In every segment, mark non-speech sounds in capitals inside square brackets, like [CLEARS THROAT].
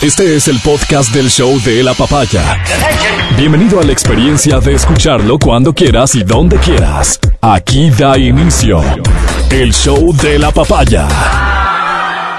Este es el podcast del show de la papaya. Bienvenido a la experiencia de escucharlo cuando quieras y donde quieras. Aquí da inicio el show de la papaya.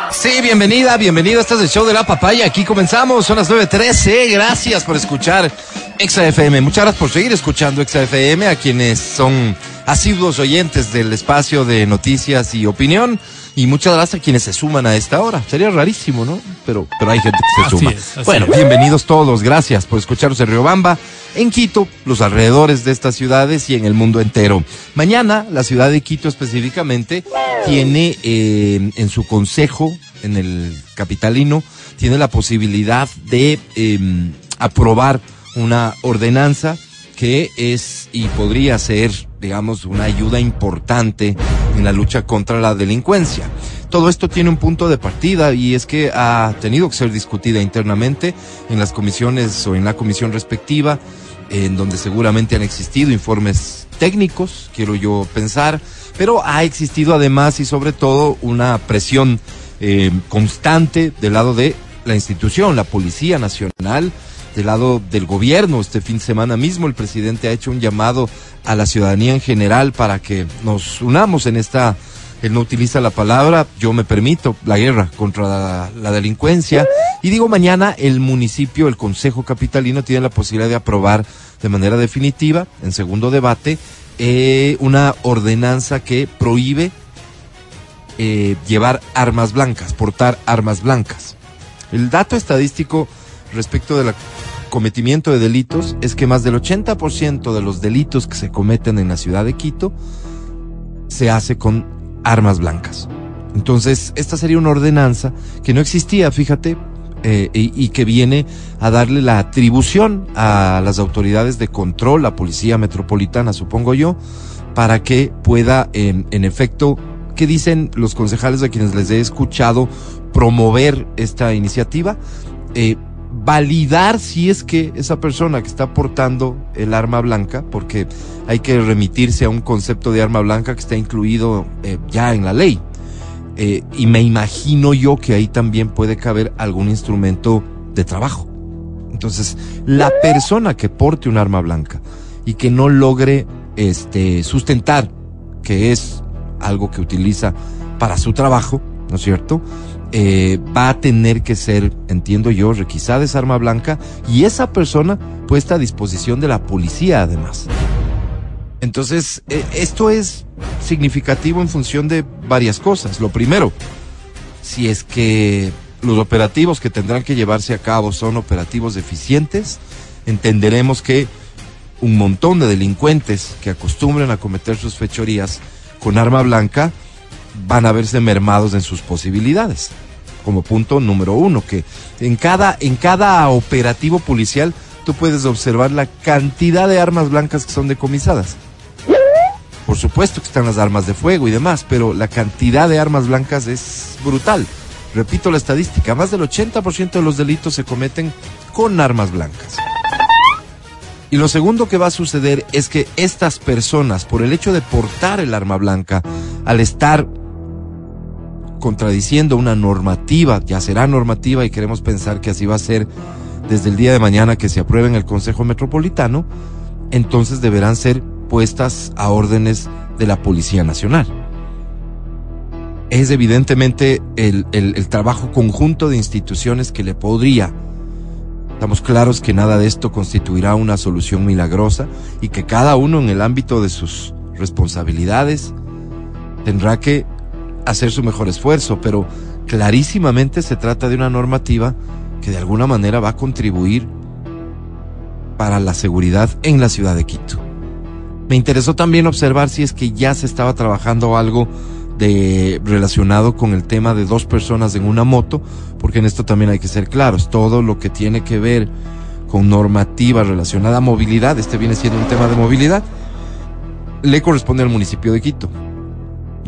Sí, bienvenida, bienvenido. Este es el show de la papaya. Aquí comenzamos, son las 9.13. Gracias por escuchar XFM. Muchas gracias por seguir escuchando XFM a quienes son asiduos oyentes del espacio de noticias y opinión. Y muchas gracias a quienes se suman a esta hora. Sería rarísimo, ¿no? Pero, pero hay gente que se Así suma. es, bueno, es. bienvenidos todos. Gracias por escucharnos en Riobamba, en Quito, los alrededores de estas ciudades y en el mundo entero. Mañana, la ciudad de Quito específicamente, tiene eh, en su consejo, en el capitalino, tiene la posibilidad de eh, aprobar una ordenanza que es y podría ser, digamos, una ayuda importante en la lucha contra la delincuencia. Todo esto tiene un punto de partida y es que ha tenido que ser discutida internamente en las comisiones o en la comisión respectiva, en donde seguramente han existido informes técnicos, quiero yo pensar, pero ha existido además y sobre todo una presión eh, constante del lado de la institución, la Policía Nacional, del lado del gobierno. Este fin de semana mismo el presidente ha hecho un llamado a la ciudadanía en general para que nos unamos en esta, él no utiliza la palabra, yo me permito, la guerra contra la, delincuencia. Y digo, mañana el municipio, el Consejo Capitalino tiene la posibilidad de aprobar de manera definitiva, en segundo debate, eh, una ordenanza que prohíbe eh, llevar armas blancas, portar armas blancas. El dato estadístico respecto del cometimiento de delitos es que más del 80% de los delitos que se cometen en la ciudad de Quito se hace con armas blancas. Entonces, esta sería una ordenanza que no existía, fíjate, eh, y, que viene a darle la atribución a las autoridades de control, la policía metropolitana, supongo yo, para que pueda, en, efecto, ¿qué dicen los concejales a quienes les he escuchado promover esta iniciativa? Eh, validar si es que esa persona que está portando el arma blanca, porque hay que remitirse a un concepto de arma blanca que está incluido eh, ya en la ley. Eh, y me imagino yo que ahí también puede caber algún instrumento de trabajo. Entonces, la persona que porte un arma blanca y que no logre este sustentar que es algo que utiliza para su trabajo, ¿no es cierto? Eh, va a tener que ser, entiendo yo, requisada esa arma blanca y esa persona puesta a disposición de la policía además. Entonces, eh, esto es significativo en función de varias cosas. Lo primero, si es que los operativos que tendrán que llevarse a cabo son operativos eficientes, entenderemos que un montón de delincuentes que acostumbran a cometer sus fechorías con arma blanca van a verse mermados en sus posibilidades. Como punto número uno, que en cada, en cada operativo policial tú puedes observar la cantidad de armas blancas que son decomisadas. Por supuesto que están las armas de fuego y demás, pero la cantidad de armas blancas es brutal. Repito la estadística, más del 80% de los delitos se cometen con armas blancas. Y lo segundo que va a suceder es que estas personas, por el hecho de portar el arma blanca, al estar contradiciendo una normativa, ya será normativa y queremos pensar que así va a ser desde el día de mañana que se apruebe en el Consejo Metropolitano, entonces deberán ser puestas a órdenes de la Policía Nacional. Es evidentemente el, el, el trabajo conjunto de instituciones que le podría Estamos claros que nada de esto constituirá una solución milagrosa y que cada uno en el ámbito de sus responsabilidades tendrá que hacer su mejor esfuerzo, pero clarísimamente se trata de una normativa que de alguna manera va a contribuir para la seguridad en la ciudad de Quito. Me interesó también observar si es que ya se estaba trabajando algo de relacionado con el tema de dos personas en una moto, porque en esto también hay que ser claros, todo lo que tiene que ver con normativa relacionada a movilidad, este viene siendo un tema de movilidad, le corresponde al municipio de Quito.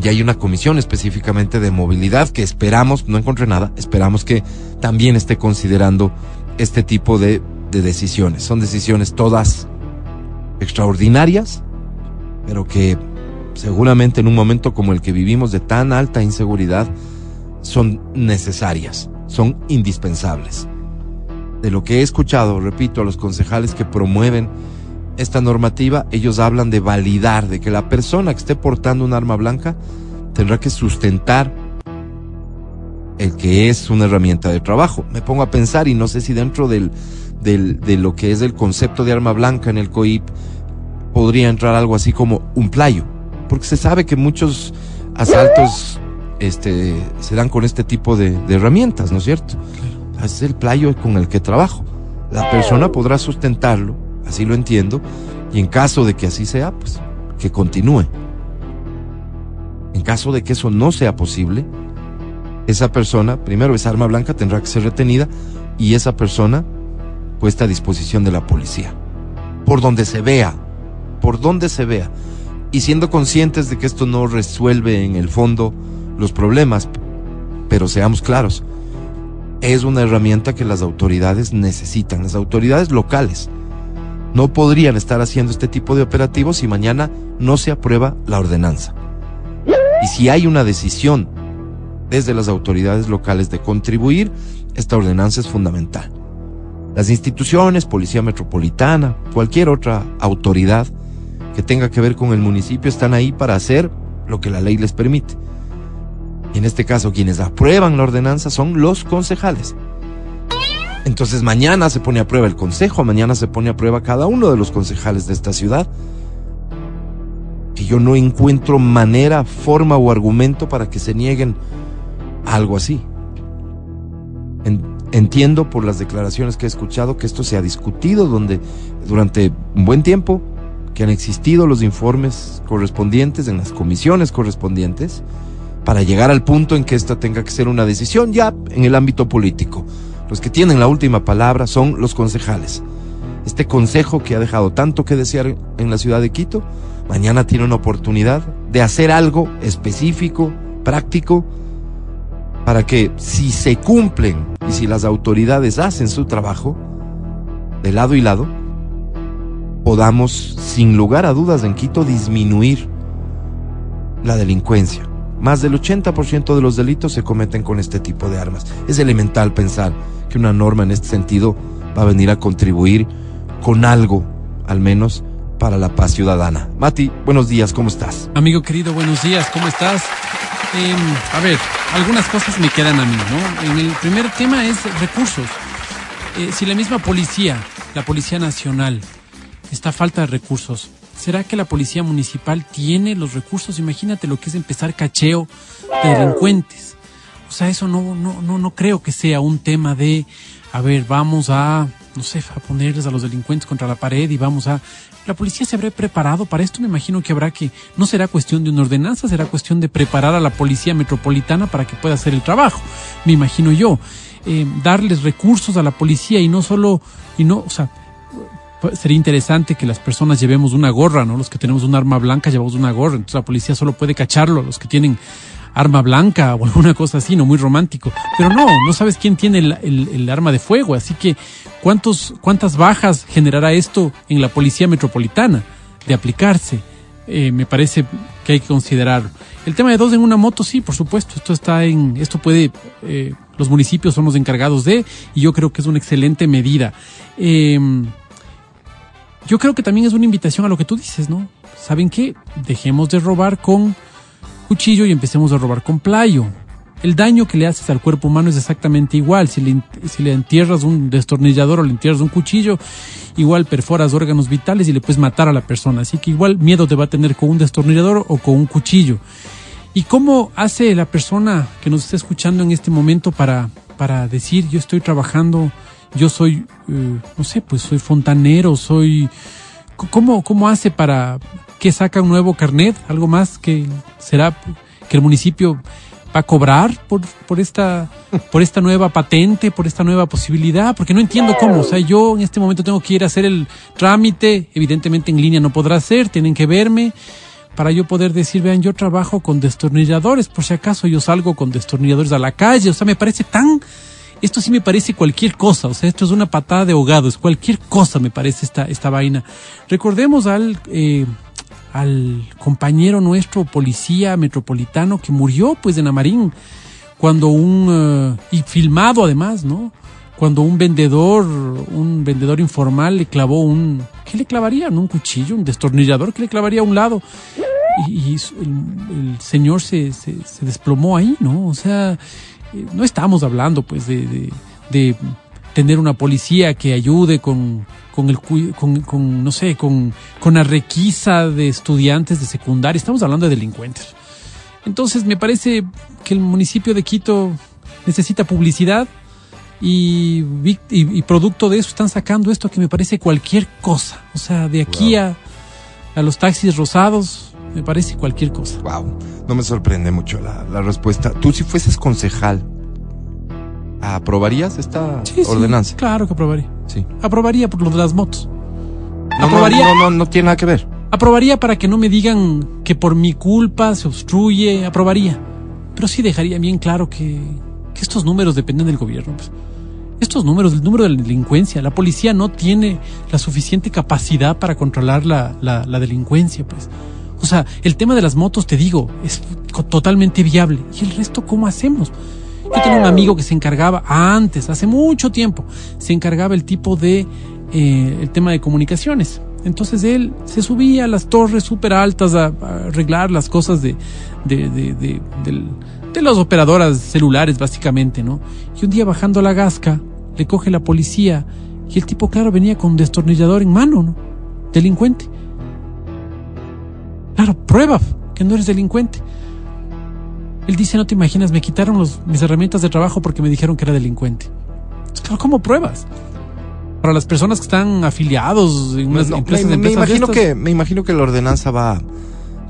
Y hay una comisión específicamente de movilidad que esperamos, no encontré nada, esperamos que también esté considerando este tipo de, de decisiones. Son decisiones todas extraordinarias, pero que seguramente en un momento como el que vivimos de tan alta inseguridad son necesarias, son indispensables. de lo que he escuchado, repito, a los concejales que promueven esta normativa, ellos hablan de validar, de que la persona que esté portando un arma blanca tendrá que sustentar el que es una herramienta de trabajo. Me pongo a pensar y no sé si dentro del, del, de lo que es el concepto de arma blanca en el COIP podría entrar algo así como un playo, porque se sabe que muchos asaltos este, se dan con este tipo de, de herramientas, ¿no es cierto? Es el playo con el que trabajo. La persona podrá sustentarlo, así lo entiendo, y en caso de que así sea, pues que continúe. En caso de que eso no sea posible, esa persona, primero esa arma blanca tendrá que ser retenida y esa persona puesta a disposición de la policía. Por donde se vea, por donde se vea. Y siendo conscientes de que esto no resuelve en el fondo los problemas, pero seamos claros, es una herramienta que las autoridades necesitan, las autoridades locales. No podrían estar haciendo este tipo de operativos si mañana no se aprueba la ordenanza. Y si hay una decisión desde las autoridades locales de contribuir, esta ordenanza es fundamental. Las instituciones, Policía Metropolitana, cualquier otra autoridad que tenga que ver con el municipio están ahí para hacer lo que la ley les permite. Y en este caso, quienes aprueban la ordenanza son los concejales. Entonces mañana se pone a prueba el consejo, mañana se pone a prueba cada uno de los concejales de esta ciudad. Que yo no encuentro manera, forma o argumento para que se nieguen algo así. entiendo por las declaraciones que he escuchado que esto se ha discutido donde durante un buen tiempo que han existido los informes correspondientes en las comisiones correspondientes para llegar al punto en que esta tenga que ser una decisión ya en el ámbito político. Los que tienen la última palabra son los concejales. Este consejo que ha dejado tanto que desear en la ciudad de Quito, mañana tiene una oportunidad de hacer algo específico, práctico, para que si se cumplen y si las autoridades hacen su trabajo, de lado y lado, podamos, sin lugar a dudas, en Quito disminuir la delincuencia. Más del 80% de los delitos se cometen con este tipo de armas. Es elemental pensar que una norma en este sentido va a venir a contribuir con algo, al menos, para la paz ciudadana. Mati, buenos días, ¿cómo estás? Amigo querido, buenos días, ¿cómo estás? Eh, a ver, algunas cosas me quedan a mí, ¿no? El primer tema es recursos. Eh, si la misma policía, la Policía Nacional, está falta de recursos. ¿Será que la policía municipal tiene los recursos? Imagínate lo que es empezar cacheo de delincuentes. O sea, eso no, no, no, no creo que sea un tema de, a ver, vamos a, no sé, a ponerles a los delincuentes contra la pared y vamos a... La policía se habrá preparado para esto, me imagino que habrá que, no será cuestión de una ordenanza, será cuestión de preparar a la policía metropolitana para que pueda hacer el trabajo, me imagino yo. Eh, darles recursos a la policía y no solo, y no, o sea, sería interesante que las personas llevemos una gorra, ¿no? Los que tenemos un arma blanca llevamos una gorra, entonces la policía solo puede cacharlo, los que tienen arma blanca o [LAUGHS] alguna cosa así, no muy romántico. Pero no, no sabes quién tiene el, arma de fuego, así que ¿cuántos, ¿cuántas bajas generará esto en la policía metropolitana de aplicarse? Eh, me parece que hay que considerar. El tema de dos en una moto, sí, por supuesto, esto está en, esto puede, eh, los municipios son los encargados de, y yo creo que es una excelente medida. Eh, yo creo que también es una invitación a lo que tú dices, ¿no? ¿Saben qué? Dejemos de robar con cuchillo y empecemos a robar con playo. El daño que le haces al cuerpo humano es exactamente igual. Si le, si le entierras un destornillador o le entierras un cuchillo, igual perforas órganos vitales y le puedes matar a la persona. Así que igual miedo te va a tener con un destornillador o con un cuchillo. ¿Y cómo hace la persona que nos está escuchando en este momento para, para decir yo estoy trabajando yo soy, eh, no sé, pues soy fontanero, soy... ¿Cómo, ¿Cómo hace para que saca un nuevo carnet? ¿Algo más que será que el municipio va a cobrar por, por, esta, por esta nueva patente, por esta nueva posibilidad? Porque no entiendo cómo. O sea, yo en este momento tengo que ir a hacer el trámite, evidentemente en línea no podrá ser, tienen que verme para yo poder decir, vean, yo trabajo con destornilladores, por si acaso yo salgo con destornilladores a la calle, o sea, me parece tan esto sí me parece cualquier cosa, o sea, esto es una patada de ahogado, es cualquier cosa me parece esta, esta vaina. Recordemos al, eh, al compañero nuestro policía metropolitano que murió pues en Amarín, cuando un, eh, y filmado además, ¿no? cuando un vendedor, un vendedor informal le clavó un, ¿qué le clavarían? Un cuchillo, un destornillador que le clavaría a un lado. Y, y el, el, señor se, se, se, desplomó ahí, ¿no? O sea, eh, no estamos hablando pues de, de, de tener una policía que ayude con, con el con, con, no sé, con, con la requisa de estudiantes de secundaria, estamos hablando de delincuentes. Entonces me parece que el municipio de Quito necesita publicidad y, y, y, producto de eso están sacando esto que me parece cualquier cosa. O sea, de aquí wow. a, a los taxis rosados, me parece cualquier cosa. Wow, no me sorprende mucho la, la respuesta. Tú si fueses concejal, ¿aprobarías esta sí, ordenanza? Sí, claro que aprobaría. Sí. Aprobaría por lo de las motos. No, aprobaría, no, no, no, no tiene nada que ver. Aprobaría para que no me digan que por mi culpa se obstruye, aprobaría. Pero sí dejaría bien claro que, que estos números dependen del gobierno. Pues. Estos números, el número de la delincuencia, la policía no tiene la suficiente capacidad para controlar la, la, la delincuencia, pues. O sea, el tema de las motos, te digo, es totalmente viable. ¿Y el resto cómo hacemos? Yo tenía un amigo que se encargaba antes, hace mucho tiempo, se encargaba el tipo de eh, el tema de comunicaciones. Entonces él se subía a las torres súper altas a, arreglar las cosas de, de, de, de, de, las operadoras celulares, básicamente, ¿no? Y un día bajando a la gasca, le coge la policía y el tipo, claro, venía con destornillador en mano, ¿no? Delincuente. Claro, prueba que no eres delincuente. Él dice, no te imaginas, me quitaron los, mis herramientas de trabajo porque me dijeron que era delincuente. Es claro, ¿cómo pruebas? Para las personas que están afiliados en unas no, empresas, me, empresas me imagino que me imagino que la ordenanza va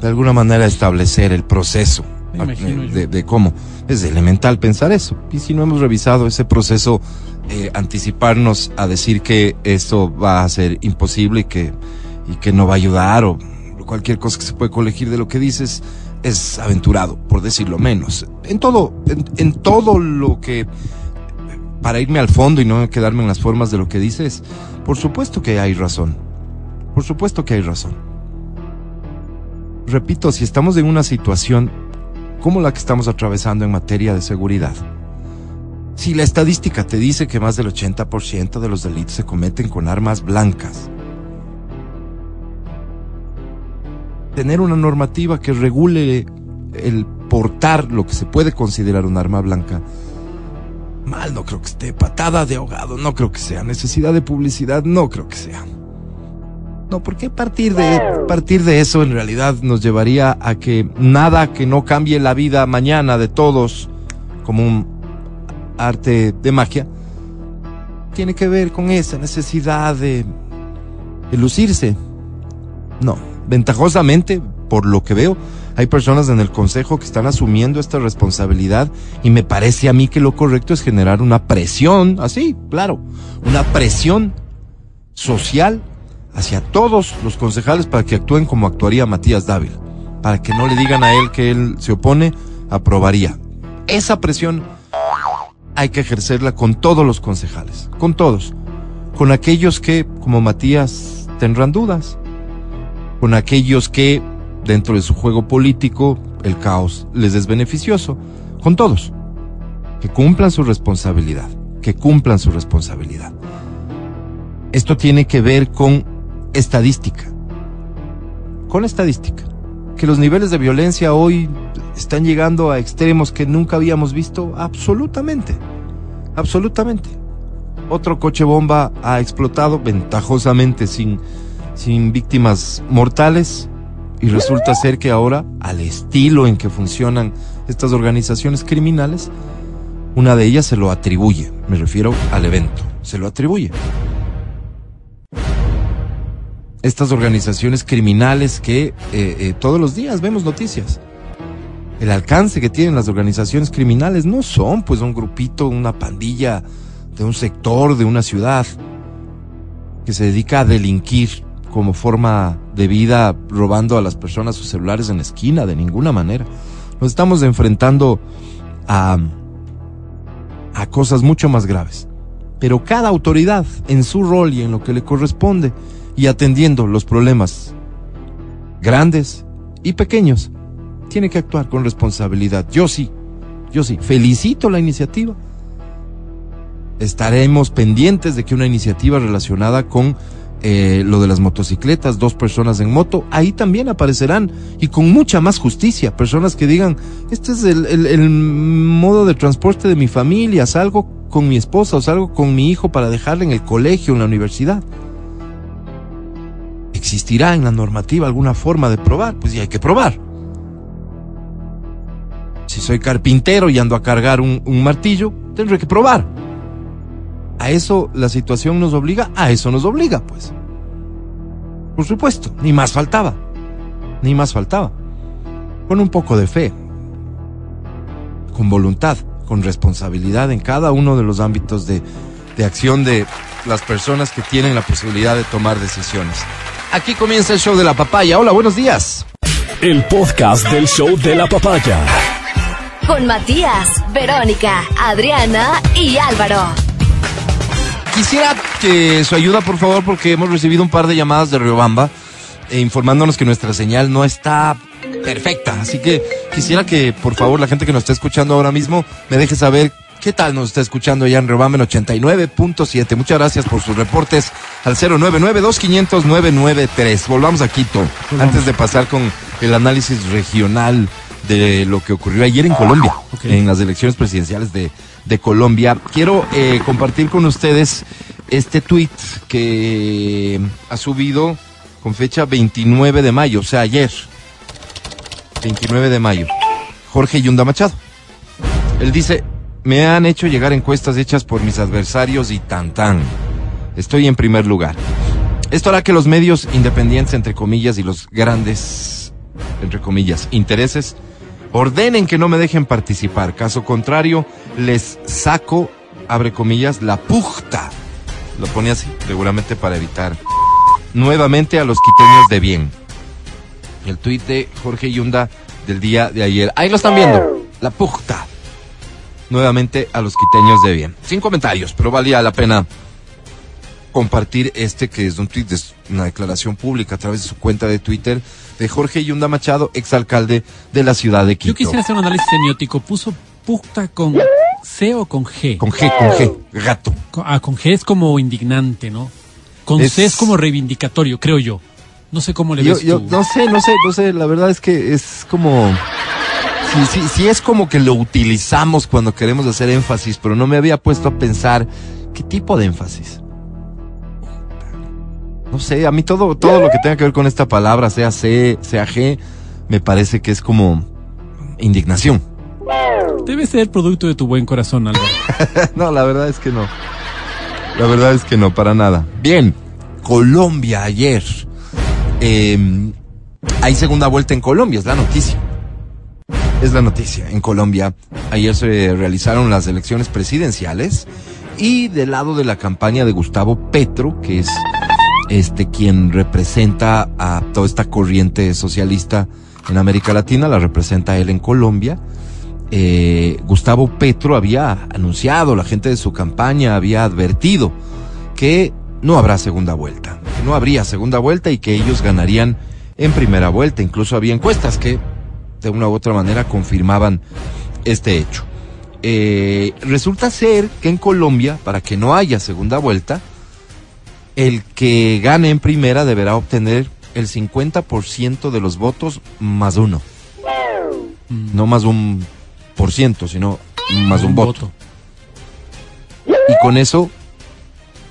de alguna manera a establecer el proceso de, de, cómo es elemental pensar eso y si no hemos revisado ese proceso eh, anticiparnos a decir que esto va a ser imposible y que y que no va a ayudar o cualquier cosa que se puede colegir de lo que dices es aventurado, por decirlo menos. En todo, en, en, todo lo que, para irme al fondo y no quedarme en las formas de lo que dices, por supuesto que hay razón. Por supuesto que hay razón. Repito, si estamos en una situación como la que estamos atravesando en materia de seguridad, si la estadística te dice que más del 80% de los delitos se cometen con armas blancas, tener una normativa que regule el portar lo que se puede considerar un arma blanca, mal no creo que esté, patada de ahogado no creo que sea, necesidad de publicidad no creo que sea. No, porque partir de, partir de eso en realidad nos llevaría a que nada que no cambie la vida mañana de todos como un arte de magia tiene que ver con esa necesidad de, de lucirse. No, ventajosamente, por lo que veo, hay personas en el Consejo que están asumiendo esta responsabilidad y me parece a mí que lo correcto es generar una presión, así, claro, una presión social hacia todos los concejales para que actúen como actuaría Matías Dávila, para que no le digan a él que él se opone, aprobaría. Esa presión hay que ejercerla con todos los concejales, con todos, con aquellos que, como Matías, tendrán dudas, con aquellos que, dentro de su juego político, el caos les es beneficioso, con todos, que cumplan su responsabilidad, que cumplan su responsabilidad. Esto tiene que ver con estadística, con estadística, que los niveles de violencia hoy están llegando a extremos que nunca habíamos visto, absolutamente, absolutamente. Otro coche bomba ha explotado ventajosamente sin sin víctimas mortales y resulta ser que ahora, al estilo en que funcionan estas organizaciones criminales, una de ellas se lo atribuye, me refiero al evento, se lo atribuye. Estas organizaciones criminales que eh, eh, todos los días vemos noticias. El alcance que tienen las organizaciones criminales no son pues un grupito, una pandilla de un sector, de una ciudad, que se dedica a delinquir como forma de vida robando a las personas sus celulares en la esquina, de ninguna manera. Nos estamos enfrentando a, a cosas mucho más graves. Pero cada autoridad, en su rol y en lo que le corresponde, y atendiendo los problemas grandes y pequeños, tiene que actuar con responsabilidad. Yo sí, yo sí, felicito la iniciativa. estaremos pendientes de que una iniciativa relacionada con eh, lo de las motocicletas, dos personas en moto, ahí también aparecerán y con mucha más justicia, personas que digan, este es el, modo de transporte de mi familia, salgo con mi esposa o salgo con mi hijo para dejarle en el colegio, en la universidad. ¿Existirá en la normativa alguna forma de probar? Pues ya hay que probar. Si soy carpintero y ando a cargar un martillo, tendré que probar. ¿A eso la situación nos obliga? A eso nos obliga, pues. Por supuesto, ni más faltaba. Ni más faltaba. Con un poco de fe. Con voluntad, con responsabilidad en cada uno de los ámbitos de, de acción de las personas que tienen la posibilidad de tomar decisiones. Aquí comienza el show de la papaya. Hola, buenos días. El podcast del show de la papaya. Con Matías, Verónica, Adriana y Álvaro. Quisiera que su ayuda, por favor, porque hemos recibido un par de llamadas de Riobamba eh, informándonos que nuestra señal no está perfecta. Así que quisiera que, por favor, la gente que nos está escuchando ahora mismo me deje saber qué tal nos está escuchando allá en Riobamba en 89.7. Muchas gracias por sus reportes al 099-2500-993. Volvamos a Quito antes de pasar con el análisis regional de lo que ocurrió ayer en Colombia, ok. en las elecciones presidenciales de, de Colombia. Quiero eh, compartir con ustedes este tweet que ha subido con fecha 29 de mayo, o sea, ayer. 29 de mayo. Jorge Yunda Machado. Él dice, me han hecho llegar encuestas hechas por mis adversarios y tan tan. Estoy en primer lugar. Esto hará que los medios independientes, entre comillas, y los grandes, entre comillas, intereses, ordenen que no me dejen participar. Caso contrario, les saco, abre comillas, la puta. Lo pone así, seguramente para evitar nuevamente a los quiteños de bien. El tuit de Jorge Yunda del día de ayer. Ahí lo están viendo. La puta. Nuevamente a los quiteños de bien. Sin comentarios, pero valía la pena compartir este que es un tuit, es una declaración pública a través de su cuenta de Twitter de Jorge Yunda Machado, exalcalde de la ciudad de Quito. Yo quisiera hacer un análisis semiótico. ¿Puso puta con C o con G? Con G, con G, gato. Con- Ah, con G es como indignante, ¿no? Con Es- C es como reivindicatorio, creo yo. No sé cómo le Yo, ves yo tú. no sé, no sé, no sé, la verdad es que es como... Sí, sí, sí es como que lo utilizamos cuando queremos hacer énfasis, pero no me había puesto a pensar qué tipo de énfasis. No sé, a mí todo, todo lo que tenga que ver con esta palabra, sea C, sea G, me parece que es como indignación. Debe ser producto de tu buen corazón, Álvaro. [LAUGHS] no, la verdad es que no. La verdad es que no, para nada. Bien, Colombia ayer. Eh, hay segunda vuelta en Colombia, es la noticia. Es la noticia. En Colombia, ayer se realizaron las elecciones presidenciales y del lado de la campaña de Gustavo Petro, que es este quien representa a toda esta corriente socialista en América Latina, la representa él en Colombia. Eh, Gustavo Petro había anunciado, la gente de su campaña había advertido que no habrá segunda vuelta, que no habría segunda vuelta y que ellos ganarían en primera vuelta. Incluso había encuestas que de una u otra manera confirmaban este hecho. Eh, resulta ser que en Colombia, para que no haya segunda vuelta, el que gane en primera deberá obtener el 50% de los votos más uno. No más un por ciento, sino más un, voto. Y con eso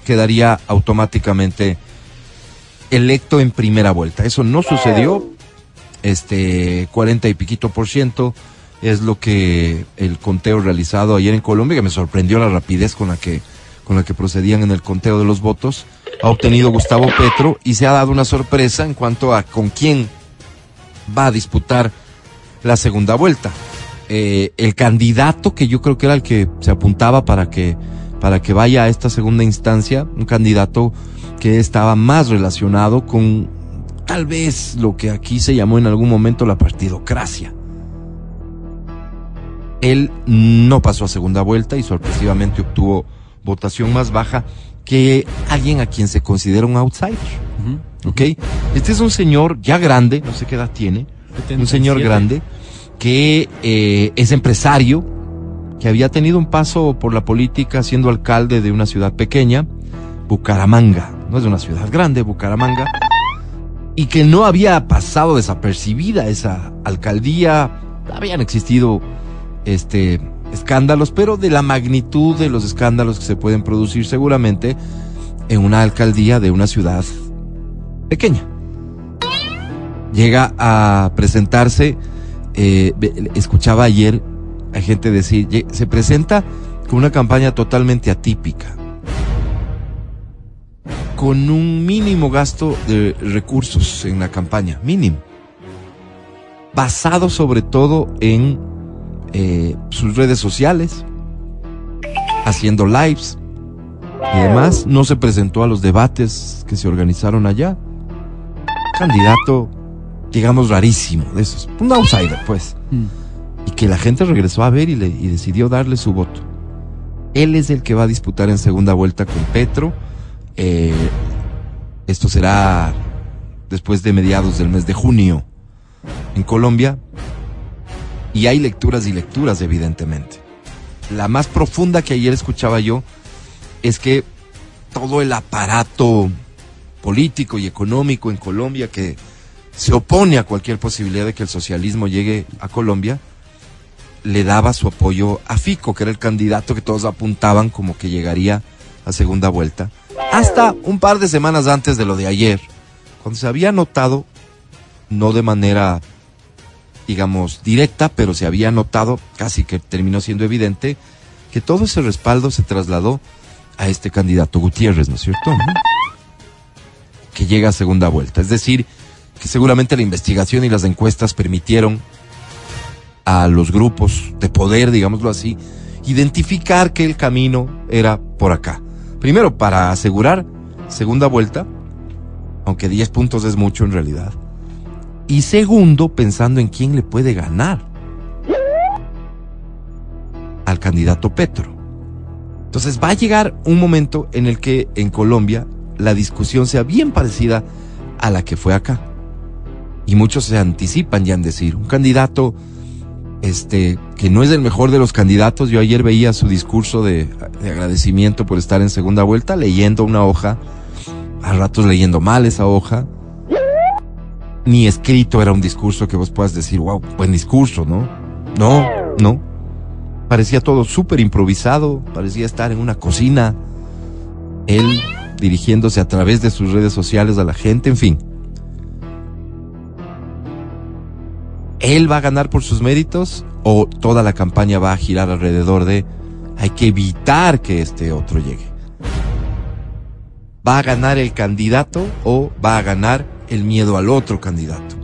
quedaría automáticamente electo en primera vuelta. Eso no sucedió. Este 40 y piquito por ciento es lo que el conteo realizado ayer en Colombia, que me sorprendió la rapidez con la que con la que procedían en el conteo de los votos, ha obtenido Gustavo Petro y se ha dado una sorpresa en cuanto a con quién va a disputar la segunda vuelta. Eh, el candidato que yo creo que era el que se apuntaba para que para que vaya a esta segunda instancia, un candidato que estaba más relacionado con tal vez lo que aquí se llamó en algún momento la partidocracia. Él no pasó a segunda vuelta y sorpresivamente obtuvo votación más baja que alguien a quien se considera un outsider. ¿Ok? Este es un señor ya grande, no sé qué edad tiene, un señor 77. grande que eh, es empresario, que había tenido un paso por la política siendo alcalde de una ciudad pequeña, Bucaramanga, no es una ciudad grande, Bucaramanga, y que no había pasado desapercibida esa alcaldía, habían existido este escándalos, pero de la magnitud de los escándalos que se pueden producir seguramente en una alcaldía de una ciudad pequeña. Llega a presentarse, eh, escuchaba ayer a gente decir, se presenta con una campaña totalmente atípica, con un mínimo gasto de recursos en la campaña, mínimo, basado sobre todo en eh, sus redes sociales, haciendo lives y además no se presentó a los debates que se organizaron allá. Candidato, digamos, rarísimo de esos, un outsider pues. Mm. Y que la gente regresó a ver y, le, y decidió darle su voto. Él es el que va a disputar en segunda vuelta con Petro. Eh, esto será después de mediados del mes de junio en Colombia. Y hay lecturas y lecturas, evidentemente. La más profunda que ayer escuchaba yo es que todo el aparato político y económico en Colombia que se opone a cualquier posibilidad de que el socialismo llegue a Colombia, le daba su apoyo a Fico, que era el candidato que todos apuntaban como que llegaría a segunda vuelta, hasta un par de semanas antes de lo de ayer, cuando se había notado, no de manera digamos, directa, pero se había notado, casi que terminó siendo evidente, que todo ese respaldo se trasladó a este candidato Gutiérrez, ¿no es cierto? Que llega a segunda vuelta. Es decir, que seguramente la investigación y las encuestas permitieron a los grupos de poder, digámoslo así, identificar que el camino era por acá. Primero, para asegurar segunda vuelta, aunque 10 puntos es mucho en realidad, y segundo, pensando en quién le puede ganar al candidato Petro. Entonces va a llegar un momento en el que en Colombia la discusión sea bien parecida a la que fue acá. Y muchos se anticipan ya en decir, un candidato este que no es el mejor de los candidatos. Yo ayer veía su discurso de, de agradecimiento por estar en segunda vuelta, leyendo una hoja, a ratos leyendo mal esa hoja, ni escrito era un discurso que vos puedas decir, wow, buen discurso, ¿no? No, no. Parecía todo súper improvisado, parecía estar en una cocina, él dirigiéndose a través de sus redes sociales a la gente, en fin. ¿Él va a ganar por sus méritos o toda la campaña va a girar alrededor de hay que evitar que este otro llegue? ¿Va a ganar el candidato o va a ganar el miedo al otro candidato.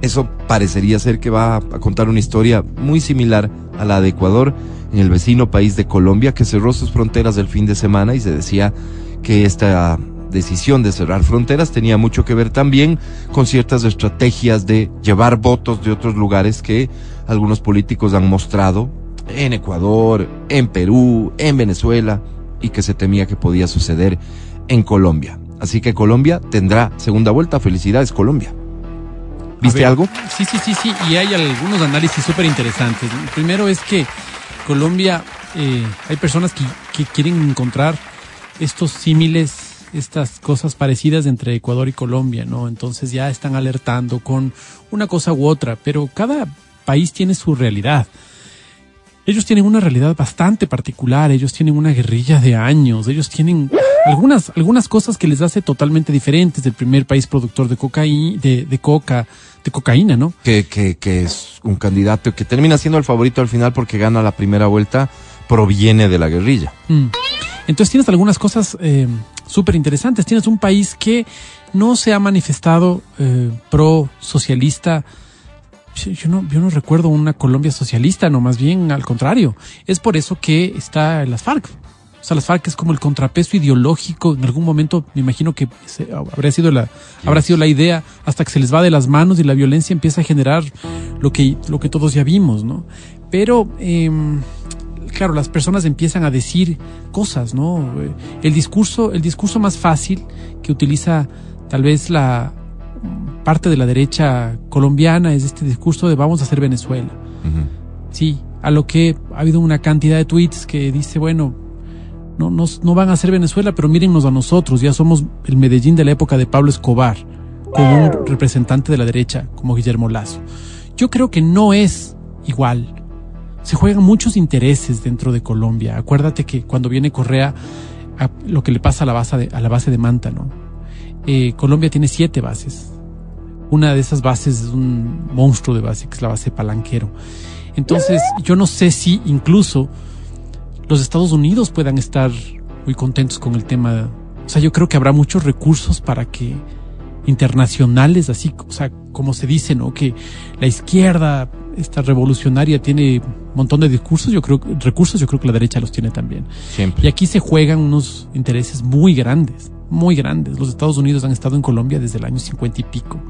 Eso parecería ser que va a contar una historia muy similar a la de Ecuador en el vecino país de Colombia que cerró sus fronteras el fin de semana y se decía que esta decisión de cerrar fronteras tenía mucho que ver también con ciertas estrategias de llevar votos de otros lugares que algunos políticos han mostrado en Ecuador, en Perú, en Venezuela y que se temía que podía suceder en Colombia. Así que Colombia tendrá segunda vuelta. Felicidades, Colombia. ¿Viste algo? Sí, sí, sí, sí. Y hay algunos análisis súper interesantes. primero es que Colombia, eh, hay personas que, que quieren encontrar estos símiles, estas cosas parecidas entre Ecuador y Colombia, ¿no? Entonces ya están alertando con una cosa u otra, pero cada país tiene su realidad. Ellos tienen una realidad bastante particular, ellos tienen una guerrilla de años, ellos tienen algunas, algunas cosas que les hace totalmente diferentes del primer país productor de cocaína, de, de coca, de cocaína, ¿no? Que, que, que es un candidato que termina siendo el favorito al final porque gana la primera vuelta, proviene de la guerrilla. Mm. Entonces tienes algunas cosas eh, súper interesantes. Tienes un país que no se ha manifestado eh, pro socialista. Yo no, yo no recuerdo una Colombia socialista, no, más bien al contrario. Es por eso que está las FARC. O sea, las FARC es como el contrapeso ideológico. En algún momento me imagino que habría sido la, habrá sido la idea hasta que se les va de las manos y la violencia empieza a generar lo que, lo que todos ya vimos, ¿no? Pero, eh, claro, las personas empiezan a decir cosas, ¿no? El discurso, el discurso más fácil que utiliza tal vez la parte de la derecha colombiana es este discurso de vamos a hacer Venezuela Sí, a lo que ha habido una cantidad de tweets que dice, bueno, no, nos, no van a ser Venezuela, pero mírennos a nosotros, ya somos el Medellín de la época de Pablo Escobar, con un representante de la derecha como Guillermo Lazo. Yo creo que no es igual. Se juegan muchos intereses dentro de Colombia. Acuérdate que cuando viene Correa, a lo que le pasa a la base de, a la base de Manta, ¿no? Eh, Colombia tiene siete bases. Una de esas bases es un monstruo de base, que es la base Palanquero. Entonces, yo no sé si incluso los Estados Unidos puedan estar muy contentos con el tema. O sea, yo creo que habrá muchos recursos para que internacionales, así, o sea, como se dice, ¿no? Que la izquierda, esta revolucionaria, tiene un montón de discursos, yo creo, recursos, yo creo que la derecha los tiene también. Siempre. Y aquí se juegan unos intereses muy grandes, muy grandes. Los Estados Unidos han estado en Colombia desde el año cincuenta y pico.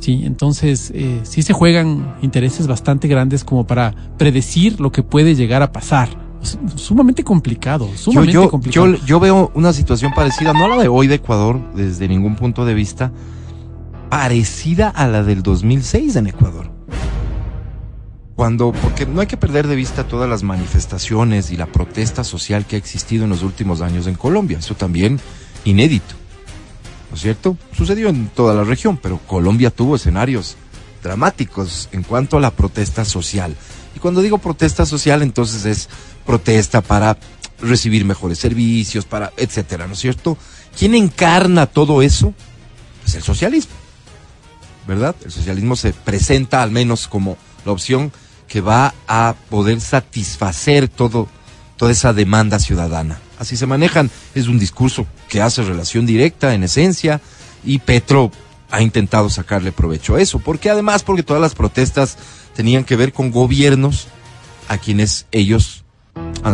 Sí, entonces eh, sí se juegan intereses bastante grandes como para predecir lo que puede llegar a pasar. Es sumamente complicado, sumamente yo, yo, complicado. Yo, yo veo una situación parecida, no a la de hoy de Ecuador, desde ningún punto de vista, parecida a la del 2006 en Ecuador. Cuando, porque no hay que perder de vista todas las manifestaciones y la protesta social que ha existido en los últimos años en Colombia. Eso también inédito. ¿No es cierto? Sucedió en toda la región, pero Colombia tuvo escenarios dramáticos en cuanto a la protesta social. Y cuando digo protesta social, entonces es protesta para recibir mejores servicios, para etcétera, ¿no es cierto? ¿Quién encarna todo eso? Pues el socialismo. ¿Verdad? El socialismo se presenta al menos como la opción que va a poder satisfacer todo toda esa demanda ciudadana. Así se manejan, es un discurso que hace relación directa en esencia y Petro ha intentado sacarle provecho a eso, porque además porque todas las protestas tenían que ver con gobiernos a quienes ellos uh,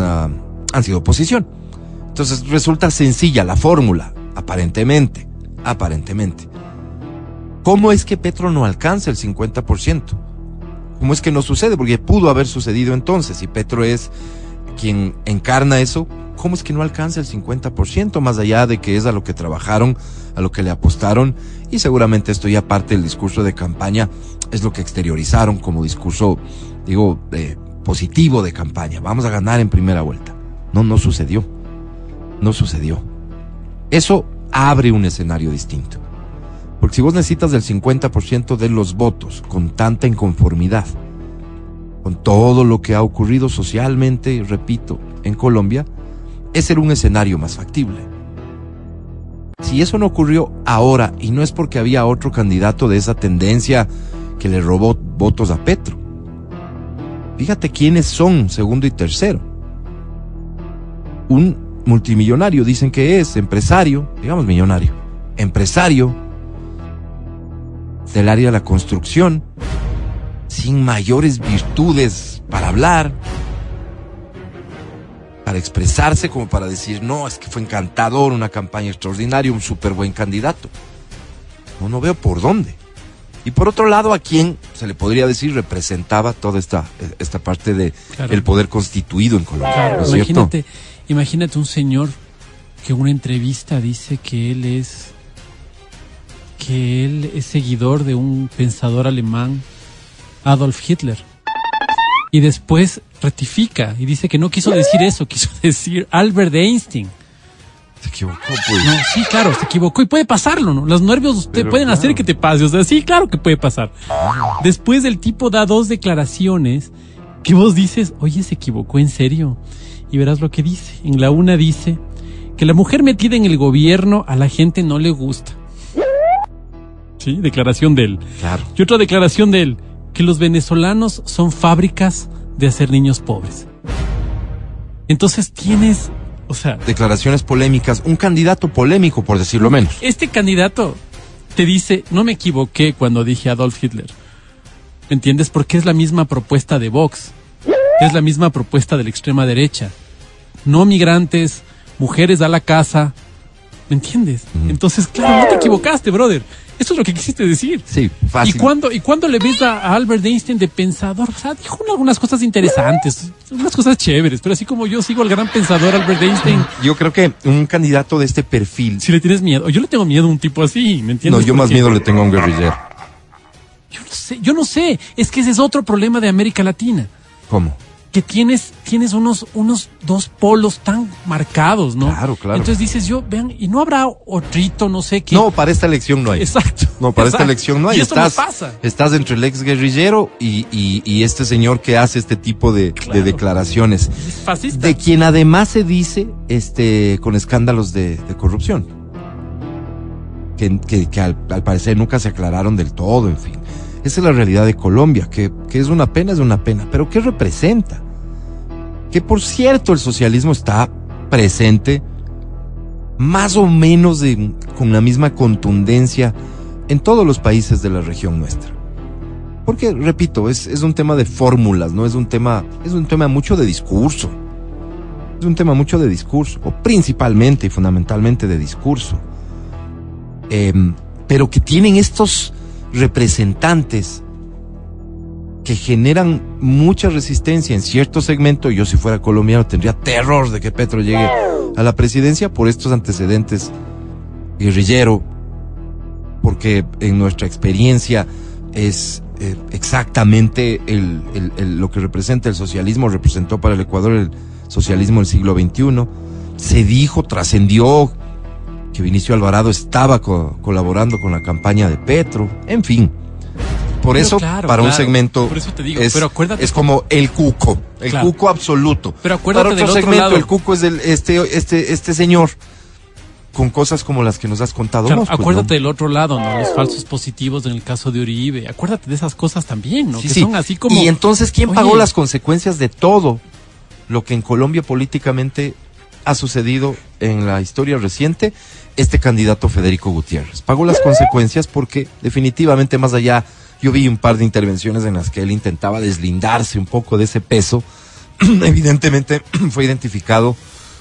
han sido oposición. Entonces resulta sencilla la fórmula, aparentemente, aparentemente. ¿Cómo es que Petro no alcanza el 50%? ¿Cómo es que no sucede? Porque pudo haber sucedido entonces, y Petro es quien encarna eso, ¿cómo es que no alcanza el 50%? Más allá de que es a lo que trabajaron, a lo que le apostaron, y seguramente esto ya parte del discurso de campaña, es lo que exteriorizaron como discurso, digo, positivo de campaña. Vamos a ganar en primera vuelta. No, no sucedió. No sucedió. Eso abre un escenario distinto. Porque si vos necesitas del 50% de los votos con tanta inconformidad, con todo lo que ha ocurrido socialmente, repito, en Colombia, ese era un escenario más factible. Si eso no ocurrió ahora, y no es porque había otro candidato de esa tendencia que le robó votos a Petro, fíjate quiénes son segundo y tercero. Un multimillonario, dicen que es, empresario, digamos millonario, empresario del área de la construcción, sin mayores virtudes para hablar, para expresarse, como para decir, no, es que fue encantador, una campaña extraordinaria, un súper buen candidato. No, no veo por dónde. Y por otro lado, a quien se le podría decir representaba toda esta, esta parte de Claro. el poder constituido en Colombia. Imagínate, imagínate un señor que en una entrevista dice que él es que él es seguidor de un pensador alemán, Adolf Hitler. Y después rectifica y dice que no quiso decir eso, quiso [LAUGHS] decir Albert Einstein. Se equivocó, pues. No, sí, claro, se equivocó y puede pasarlo, ¿no? Los nervios te pueden claro. hacer que te pase, o sea, sí, claro que puede pasar. Después el tipo da dos declaraciones que vos dices, oye, se equivocó en serio. Y verás lo que dice. En la una dice que la mujer metida en el gobierno a la gente no le gusta. Sí, declaración de él. Claro. Y otra declaración de él, que los venezolanos son fábricas de hacer niños pobres. Entonces tienes, o sea, Declaraciones polémicas, un candidato polémico, por decirlo menos. este candidato te dice, no me equivoqué cuando dije Adolf Hitler. ¿Me entiendes? Porque es la misma propuesta de Vox. Es la misma propuesta de la extrema derecha. No migrantes, mujeres a la casa. ¿Me entiendes? Entonces, claro, no te equivocaste, brother. Eso es lo que quisiste decir. Sí, ¿Y fácil. cuando, ¿Y cuando le ves a, Albert Einstein de pensador? O sea, dijo algunas cosas interesantes, unas cosas chéveres, pero así como yo sigo al gran pensador Albert Einstein, Yo creo que un candidato de este perfil si le tienes miedo, yo le tengo miedo a un tipo así, ¿me entiendes? No, yo más miedo le tengo a un guerrillero. Yo no sé, yo no sé. Es que ese es otro problema de América Latina. ¿Cómo? Que tienes, tienes unos, unos dos polos tan marcados, ¿no? Claro, claro. Entonces dices yo, vean, y no habrá otrito, no sé qué. No, para esta elección no hay. Exacto. No, para esta elección no hay. Y esto no estás, pasa. estás entre el ex guerrillero y, y, y este señor que hace este tipo de, declaraciones. Es fascista. De quien además se dice este con escándalos de, de corrupción. Que, que, que al, al parecer nunca se aclararon del todo, en fin. Esa es la realidad de Colombia, que, es una pena, es una pena. Pero ¿qué representa? Que por cierto el socialismo está presente más o menos con la misma contundencia en todos los países de la región nuestra. Porque, repito, es, es un tema de fórmulas, no es un tema, es un tema mucho de discurso. Es un tema mucho de discurso, o principalmente y fundamentalmente de discurso. Em, pero que tienen estos representantes que generan mucha resistencia en cierto segmento. Yo si fuera colombiano tendría terror de que Petro llegue a la presidencia por estos antecedentes guerrillero, porque en nuestra experiencia es eh, exactamente lo que representa el socialismo, representó para el Ecuador el socialismo del siglo XXI. Se dijo, trascendió que Vinicio Alvarado estaba co- colaborando con la campaña de Petro, en fin. Por Pero eso, claro, para un segmento, Por eso te digo, es, pero acuérdate- es como el cuco, el Claro. cuco absoluto. Pero acuérdate para otro del otro segmento, lado. el cuco es del, este, este, este señor con cosas como las que nos has contado. Claro, pues, acuérdate ¿no? del otro lado, ¿no? Los falsos positivos en el caso de Uribe. Acuérdate de esas cosas también, ¿no? Sí, que sí. son así como. Y entonces, ¿quién Oye, pagó las consecuencias de todo lo que en Colombia políticamente ha sucedido en la historia reciente? Este candidato Federico Gutiérrez. Pagó las consecuencias porque definitivamente más allá, yo vi un par de intervenciones en las que él intentaba deslindarse un poco de ese peso. [CLEARS THROAT] Evidentemente [CLEARS THROAT] fue identificado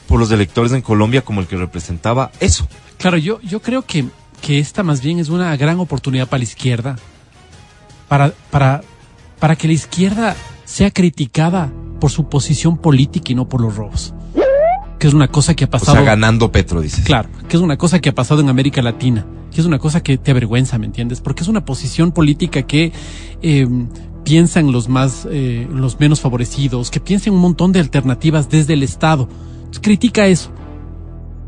por los electores en Colombia como el que representaba eso. Claro, yo, yo creo que, que esta más bien es una gran oportunidad para la izquierda. Para, para, para que la izquierda sea criticada por su posición política y no por los robos. Que es una cosa que ha O pasado. sea, ganando Petro, dices. Claro, que es una cosa que ha pasado en América Latina, que es una cosa que te avergüenza, ¿me entiendes? Porque es una posición política que eh, piensa en los más, eh, los menos favorecidos, que piensa en un montón de alternativas desde el Estado. Entonces, critica eso,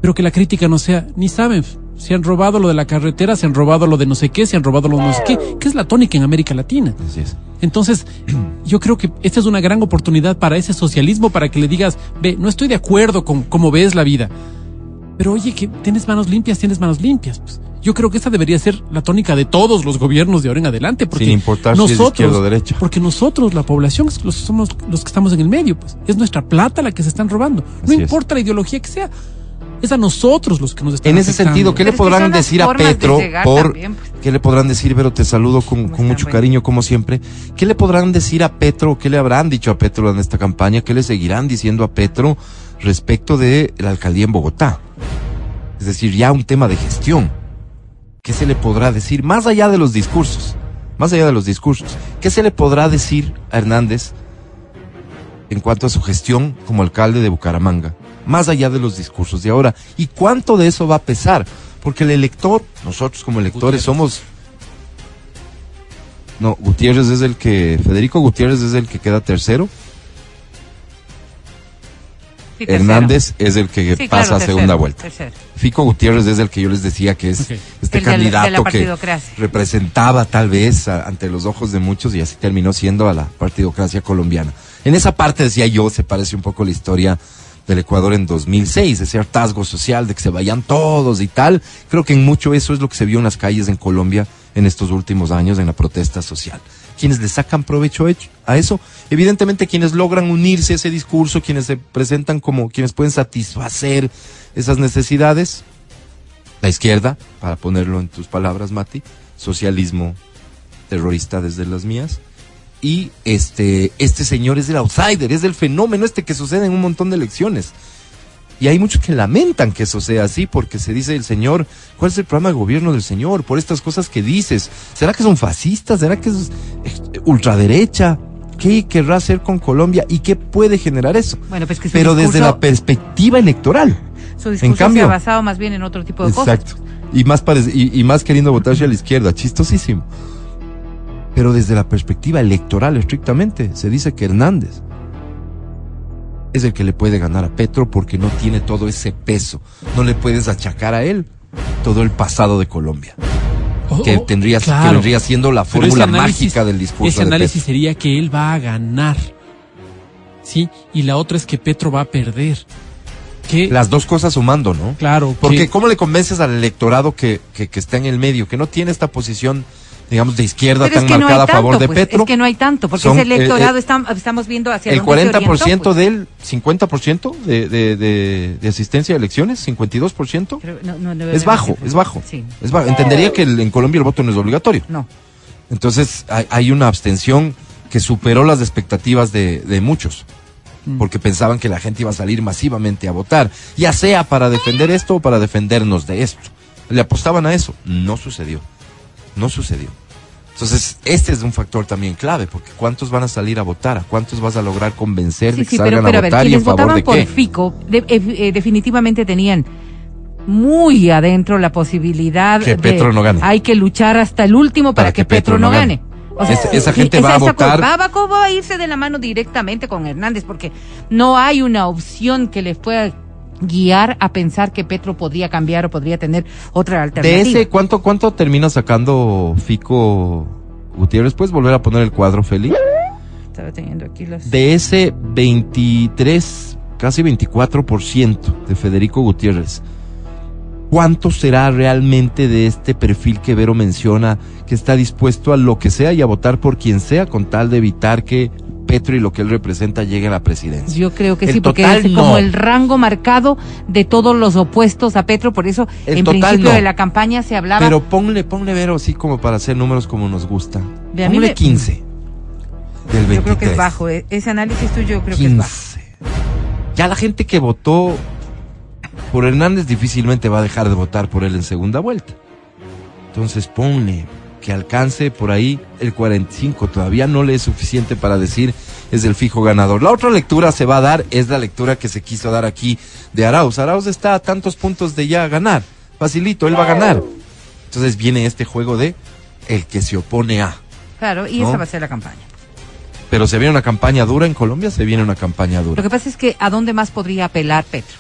pero que la crítica no sea, ni saben, se han robado lo de la carretera, se han robado lo de no sé qué, se han robado lo de no sé qué, que es la tónica en América Latina. Así es. Entonces, [CLEARS THROAT] yo creo que esta es una gran oportunidad para ese socialismo, para que le digas, ve, no estoy de acuerdo con cómo ves la vida, pero oye, que tienes manos limpias, tienes manos limpias. Pues, yo creo que esta debería ser la tónica de todos los gobiernos de ahora en adelante, porque Sin importar si es nosotros, izquierda o derecha. porque nosotros, la población, los- somos los que estamos en el medio, pues, es nuestra plata la que se están robando. No Así es. importa la ideología que sea, es a nosotros los que nos están En ese afectando. sentido, ¿qué le Pero es que podrán decir a de Petro por también, pues. qué le podrán decir, pero te saludo con, ¿Cómo con está, mucho cariño como siempre? ¿Qué le podrán decir a Petro? ¿Qué le habrán dicho a Petro en esta campaña? ¿Qué le seguirán diciendo a Petro respecto de la alcaldía en Bogotá? Es decir, ya un tema de gestión. ¿Qué se le podrá decir más allá de los discursos? Más allá de los discursos, ¿qué se le podrá decir a Hernández en cuanto a su gestión como alcalde de Bucaramanga, más allá de los discursos de ahora. ¿Y cuánto de eso va a pesar? Porque el elector, nosotros como electores Gutiérrez. somos... No, Gutiérrez es el que, Federico Gutiérrez es el que queda tercero, Sí. Hernández es el que Sí, pasa claro, a tercero, segunda vuelta. tercero. Fico Gutiérrez es el que yo les decía que es este El candidato que representaba tal vez a- ante los ojos de muchos y así terminó siendo a la partidocracia colombiana. En esa parte decía yo, se parece un poco la historia del Ecuador en 2006, ese hartazgo social de que se vayan todos y tal. Creo que en mucho eso es lo que se vio en las calles en Colombia en estos últimos años en la protesta social. Quienes le sacan provecho a eso, evidentemente quienes logran unirse a ese discurso, quienes se presentan como quienes pueden satisfacer esas necesidades, la izquierda, para ponerlo en tus palabras, Mati, socialismo terrorista desde las mías. Y este, este señor es el outsider, es el fenómeno este que sucede en un montón de elecciones. Y hay muchos que lamentan que eso sea así, porque se dice el señor, ¿cuál es el programa de gobierno del señor? Por estas cosas que dices. ¿Será que son fascistas? ¿Será que es eh, ultraderecha? ¿Qué querrá hacer con Colombia? ¿Y qué puede generar eso? Bueno, pues que Pero desde la perspectiva electoral. Su discurso cambio- se ha basado más bien en otro tipo de cosas. Exacto. Y más, y, y más queriendo votarse a la izquierda. Chistosísimo. Pero desde la perspectiva electoral, estrictamente, se dice que Hernández es el que le puede ganar a Petro porque no tiene todo ese peso. No le puedes achacar a él todo el pasado de Colombia. Oh, Que oh, tendría, que vendría siendo la fórmula análisis- mágica del discurso Ese de análisis Petro. sería que él va a ganar. ¿Sí? Y la otra es que Petro va a perder. Que, Las dos cosas sumando, ¿no? claro, Porque que- ¿cómo le convences al electorado que, que, que está en el medio, que no tiene esta posición, digamos, de izquierda Pero es tan no hay marcada a favor de pues, Petro? es que no hay tanto, porque Son, ese electorado eh, eh, está- estamos viendo hacia el dónde se 40% orientó, pues. del 50% de, de, de, de asistencia a elecciones, 52%. Pero no- no, Es bajo, es bajo. Sí, Es bajo. Entendería que el- en Colombia el voto no es obligatorio. no. Entonces hay, hay una abstención que superó las expectativas de, de muchos, Mm. porque pensaban que la gente iba a salir masivamente a votar, ya sea para defender esto o para defendernos de esto. Le apostaban a eso. No sucedió. No sucedió. Entonces, este es un factor también clave, porque ¿cuántos van a salir a votar? ¿A cuántos vas a lograr convencer Sí, de que sí, salgan pero, pero a a ver, votar y en favor de por qué? Fico de- eh, eh, definitivamente tenían muy adentro la posibilidad Que de Petro no gane. hay que luchar hasta el último para, que, Petro, no gane. O sea, Esa- gente va a votar- Va, va- va a irse de la mano directamente con Hernández porque no hay una opción que les pueda guiar a pensar que Petro podría cambiar o podría tener otra De alternativa. ese, ¿cuánto, ¿cuánto termina sacando Fico Gutiérrez? ¿Puedes volver a poner el cuadro, Feli? Estaba teniendo aquí los... De ese 23, casi 24% de Federico Gutiérrez, ¿cuánto será realmente de este perfil que Vero menciona, que está dispuesto a lo que sea y a votar por quien sea con tal de evitar que Petro y lo que él representa llegue a la presidencia? Yo creo que El sí, porque total, es como no. el rango marcado de todos los opuestos a Petro, por eso El en principio no. de la campaña se hablaba Pero ponle, ponle Vero así como para hacer números como nos gusta. Mí Ponle me- 15 del 23. Yo creo que es bajo, eh, ese análisis tuyo yo creo que es bajo. 15. Ya la gente que votó por Hernández difícilmente va a dejar de votar por él en segunda vuelta. Entonces ponle que alcance por ahí el 45. Todavía no le es suficiente para decir es el fijo ganador. La otra lectura se va a dar, es la lectura que se quiso dar aquí de Arauz. Arauz está a tantos puntos de ya ganar. Facilito, él va a ganar. Entonces viene este juego de el que se opone a. Claro, y ¿No? esa va a ser la campaña. Pero se viene una campaña dura en Colombia, se viene una campaña Lo dura. que pasa es que ¿a dónde más podría apelar Petro?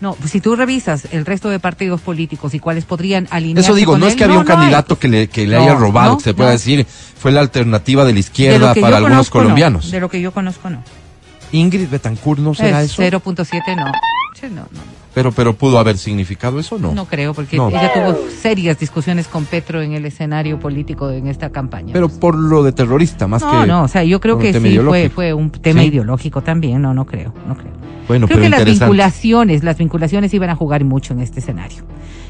No, pues si tú revisas el resto de partidos políticos y cuáles podrían alinearse Eso digo, con no es que había un no hay. candidato que le, que le No, haya robado, no, que se pueda no. decir, fue la alternativa de la izquierda para algunos conozco, no. colombianos. De lo que yo conozco, no. Ingrid Betancourt no será Es eso, 0.7, no. Sí, no, no, no. pero pero pudo haber significado eso, ¿no? No creo, porque No. ella tuvo serias discusiones con Petro en el escenario político en esta campaña. Pero por lo de terrorista, más no, que no, o sea, yo creo que sí fue, fue un tema Sí. ideológico también, no, no creo, no creo. Bueno, creo pero que las vinculaciones, las vinculaciones iban a jugar mucho en este escenario.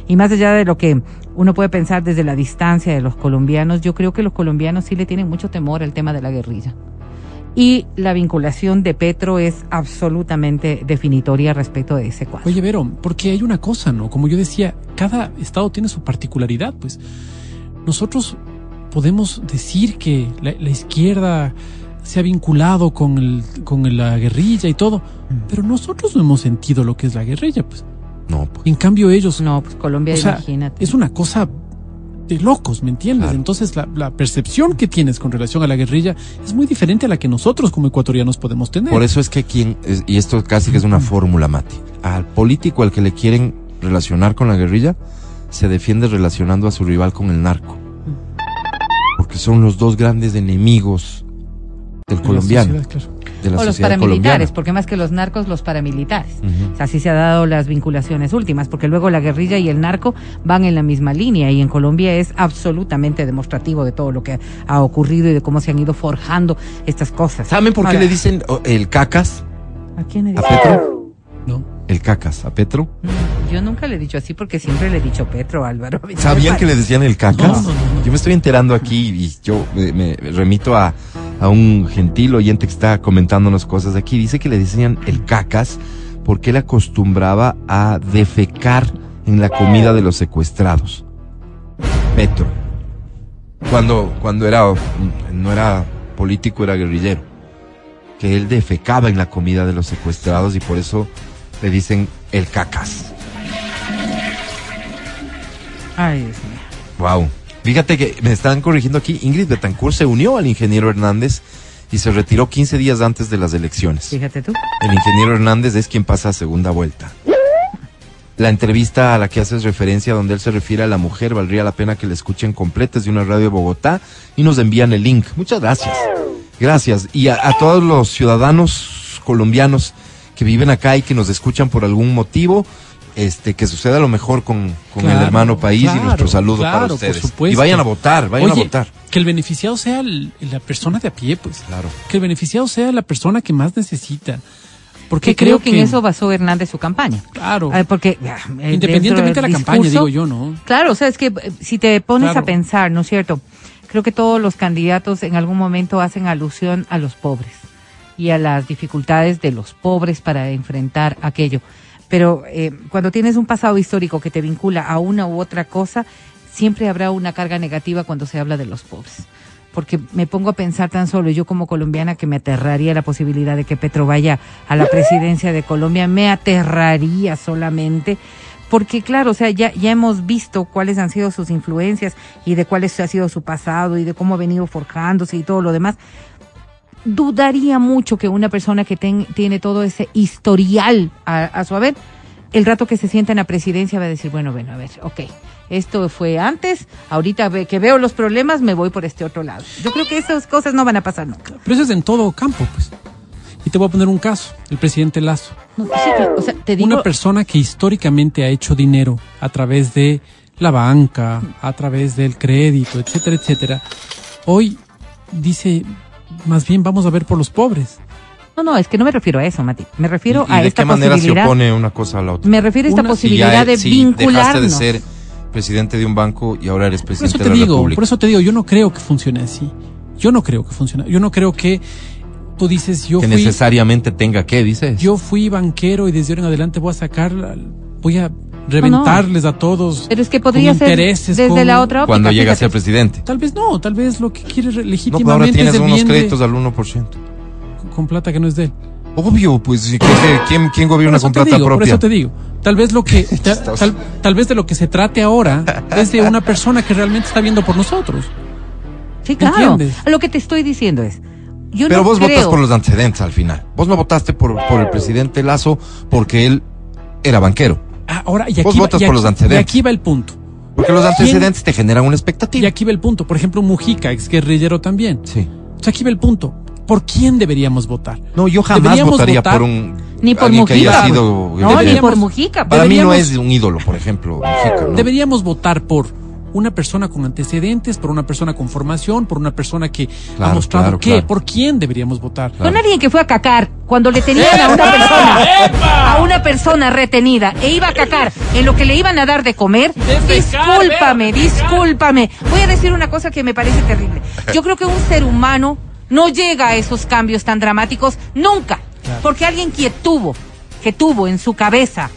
Y más allá de lo que uno puede pensar desde la distancia de los colombianos, yo creo que los colombianos sí le tienen mucho temor al tema de la guerrilla. Y la vinculación de Petro es absolutamente definitoria respecto de ese cuadro. Oye, Vero, porque hay una cosa, ¿no? Como yo decía, cada estado tiene su particularidad, pues. Nosotros podemos decir que la, la izquierda se ha vinculado con, el, con la guerrilla y todo, pero nosotros no hemos sentido lo que es la guerrilla, pues. No, pues. En cambio ellos, No, pues Colombia, o sea, imagínate. es una cosa de locos, ¿me entiendes? Claro. Entonces la, la percepción que tienes con relación a la guerrilla es muy diferente a la que nosotros como ecuatorianos podemos tener. Por eso es que quien, es- y esto casi que es una fórmula, Mati, al político al que le quieren relacionar con la guerrilla, se defiende relacionando a su rival con el narco. Porque son los dos grandes enemigos del colombiano, sociedad, claro. de la o los paramilitares, colombiana. porque más que los narcos, los paramilitares. Ujú. O sea, así se ha dado las vinculaciones últimas, porque luego la guerrilla y el narco van en la misma línea y en Colombia es absolutamente demostrativo de todo lo que ha ocurrido y de cómo se han ido forjando estas cosas. ¿Saben por qué le dicen oh, el cacas ¿A quién le a dice? Petro? ¿No? El cacas a Petro. Yo nunca le he dicho así porque siempre le he dicho Petro, Álvaro. [LAUGHS] ¿Sabían que le decían el cacas? No, no, no, no. Yo me estoy enterando aquí y yo me, me remito a, a un gentil oyente que está comentándonos cosas aquí. Dice que le decían el cacas porque él acostumbraba a defecar en la comida de los secuestrados. Petro. Cuando, cuando era, no era político, era guerrillero. Que él defecaba en la comida de los secuestrados y por eso le dicen el cacas. Ay, Dios mío. Wow. Fíjate que me están corrigiendo aquí, Ingrid Betancourt se unió al ingeniero Hernández y se retiró 15 días antes de las elecciones. Fíjate tú. El ingeniero Hernández es quien pasa a segunda vuelta. La entrevista a la que haces referencia, donde él se refiere a la mujer, valdría la pena que la escuchen completa, es de una radio de Bogotá y nos envían el link. Muchas gracias. Gracias. Y a, a todos los ciudadanos colombianos que viven acá y que nos escuchan por algún motivo, este, que suceda lo mejor con, con el hermano país y nuestro saludo claro, para por ustedes. supuesto. Y vayan a votar, vayan Oye, a votar. Que el beneficiado sea el- la persona de a pie, pues. Claro. Que el beneficiado sea la persona que más necesita. Porque Que creo que en eso basó Hernández su campaña. Claro. Ah, porque ah, eh, Independientemente dentro de la campaña, digo yo, ¿no? Claro, o sea, es que eh, si te pones Claro. a pensar, ¿no es cierto? Creo que todos los candidatos en algún momento hacen alusión a los pobres y a las dificultades de los pobres para enfrentar aquello. Pero eh, cuando tienes un pasado histórico que te vincula a una u otra cosa, siempre habrá una carga negativa cuando se habla de los pobres. Porque me pongo a pensar tan solo, yo como colombiana que me aterraría la posibilidad de que Petro vaya a la presidencia de Colombia, me aterraría solamente porque claro, o sea, ya, ya hemos visto cuáles han sido sus influencias y de cuáles ha sido su pasado y de cómo ha venido forjándose y todo lo demás. Dudaría mucho que una persona que ten- tiene todo ese historial a, a su haber, el rato que se sienta en la presidencia va a decir, bueno, bueno, a ver, ok, esto fue antes, ahorita que veo los problemas me voy por este otro lado. Yo creo que esas cosas no van a pasar nunca. Pero eso es en todo campo, pues. Y te voy a poner un caso, el presidente Lazo. No, sí, claro, o sea, te digo, Una persona que históricamente ha hecho dinero a través de la banca, a través del crédito, etcétera, etcétera, hoy dice, más bien vamos a ver por los pobres. no, no, es que no me refiero a eso, Mati, me refiero ¿Y, y a de esta qué manera se posibilidad. opone una cosa a la otra? Me refiero a esta Una- Si posibilidad ya, de si dejaste de ser presidente de un banco y ahora eres Por eso presidente te de la digo, República. por eso te digo, yo no creo que funcione así. Yo no creo que funcione. Yo no creo que tú dices, yo que fui, necesariamente tenga que, dices. yo fui banquero y desde ahora en adelante voy a sacar, voy a reventarles a todos. Pero es que con podría ser intereses, desde con- la otra óptica. cuando llega a ser presidente. Tal vez no, tal vez lo que quiere re- No, legítimamente pero ahora es tienes unos de- créditos al 1%. con plata que no es de él. Obvio, pues, ¿qué- qué- ¿quién, quién Por gobierna con plata digo, por propia? eso te digo. Tal vez lo que [LAUGHS] ta- tal, tal vez de lo que se trate ahora es de una persona que realmente está viendo por nosotros. Sí, claro. ¿Entiendes? Lo que te estoy diciendo es, yo Pero no vos votas por los antecedentes al final. Vos no votaste por, por el presidente Lazo porque él era banquero. Ah, Ahora, y aquí, Vos va- votas y por los antecedentes. Y aquí va el punto. Porque los antecedentes te generan una expectativa. Y aquí va el punto. Por ejemplo, Mujica, ex guerrillero también. Sí. O sea, aquí va el punto. ¿Por quién deberíamos votar? No, yo jamás Deberíamos votaría votar- por un Ni por alguien que haya Mujica. sido No, ni por Mujica. Para mí no es un ídolo, por ejemplo, Mujica, ¿no? Deberíamos votar por una persona con antecedentes, por una persona con formación, por una persona que ha Claro, mostrado claro, qué, claro. por quién deberíamos votar. Con alguien que fue a cacar cuando le tenían a una persona, a una persona retenida e iba a cacar en lo que le iban a dar de comer. Discúlpame, discúlpame. Voy a decir una cosa que me parece terrible. [LAUGHS] Yo creo que un ser humano no llega a esos cambios tan dramáticos nunca. Porque alguien que tuvo, que tuvo en su cabeza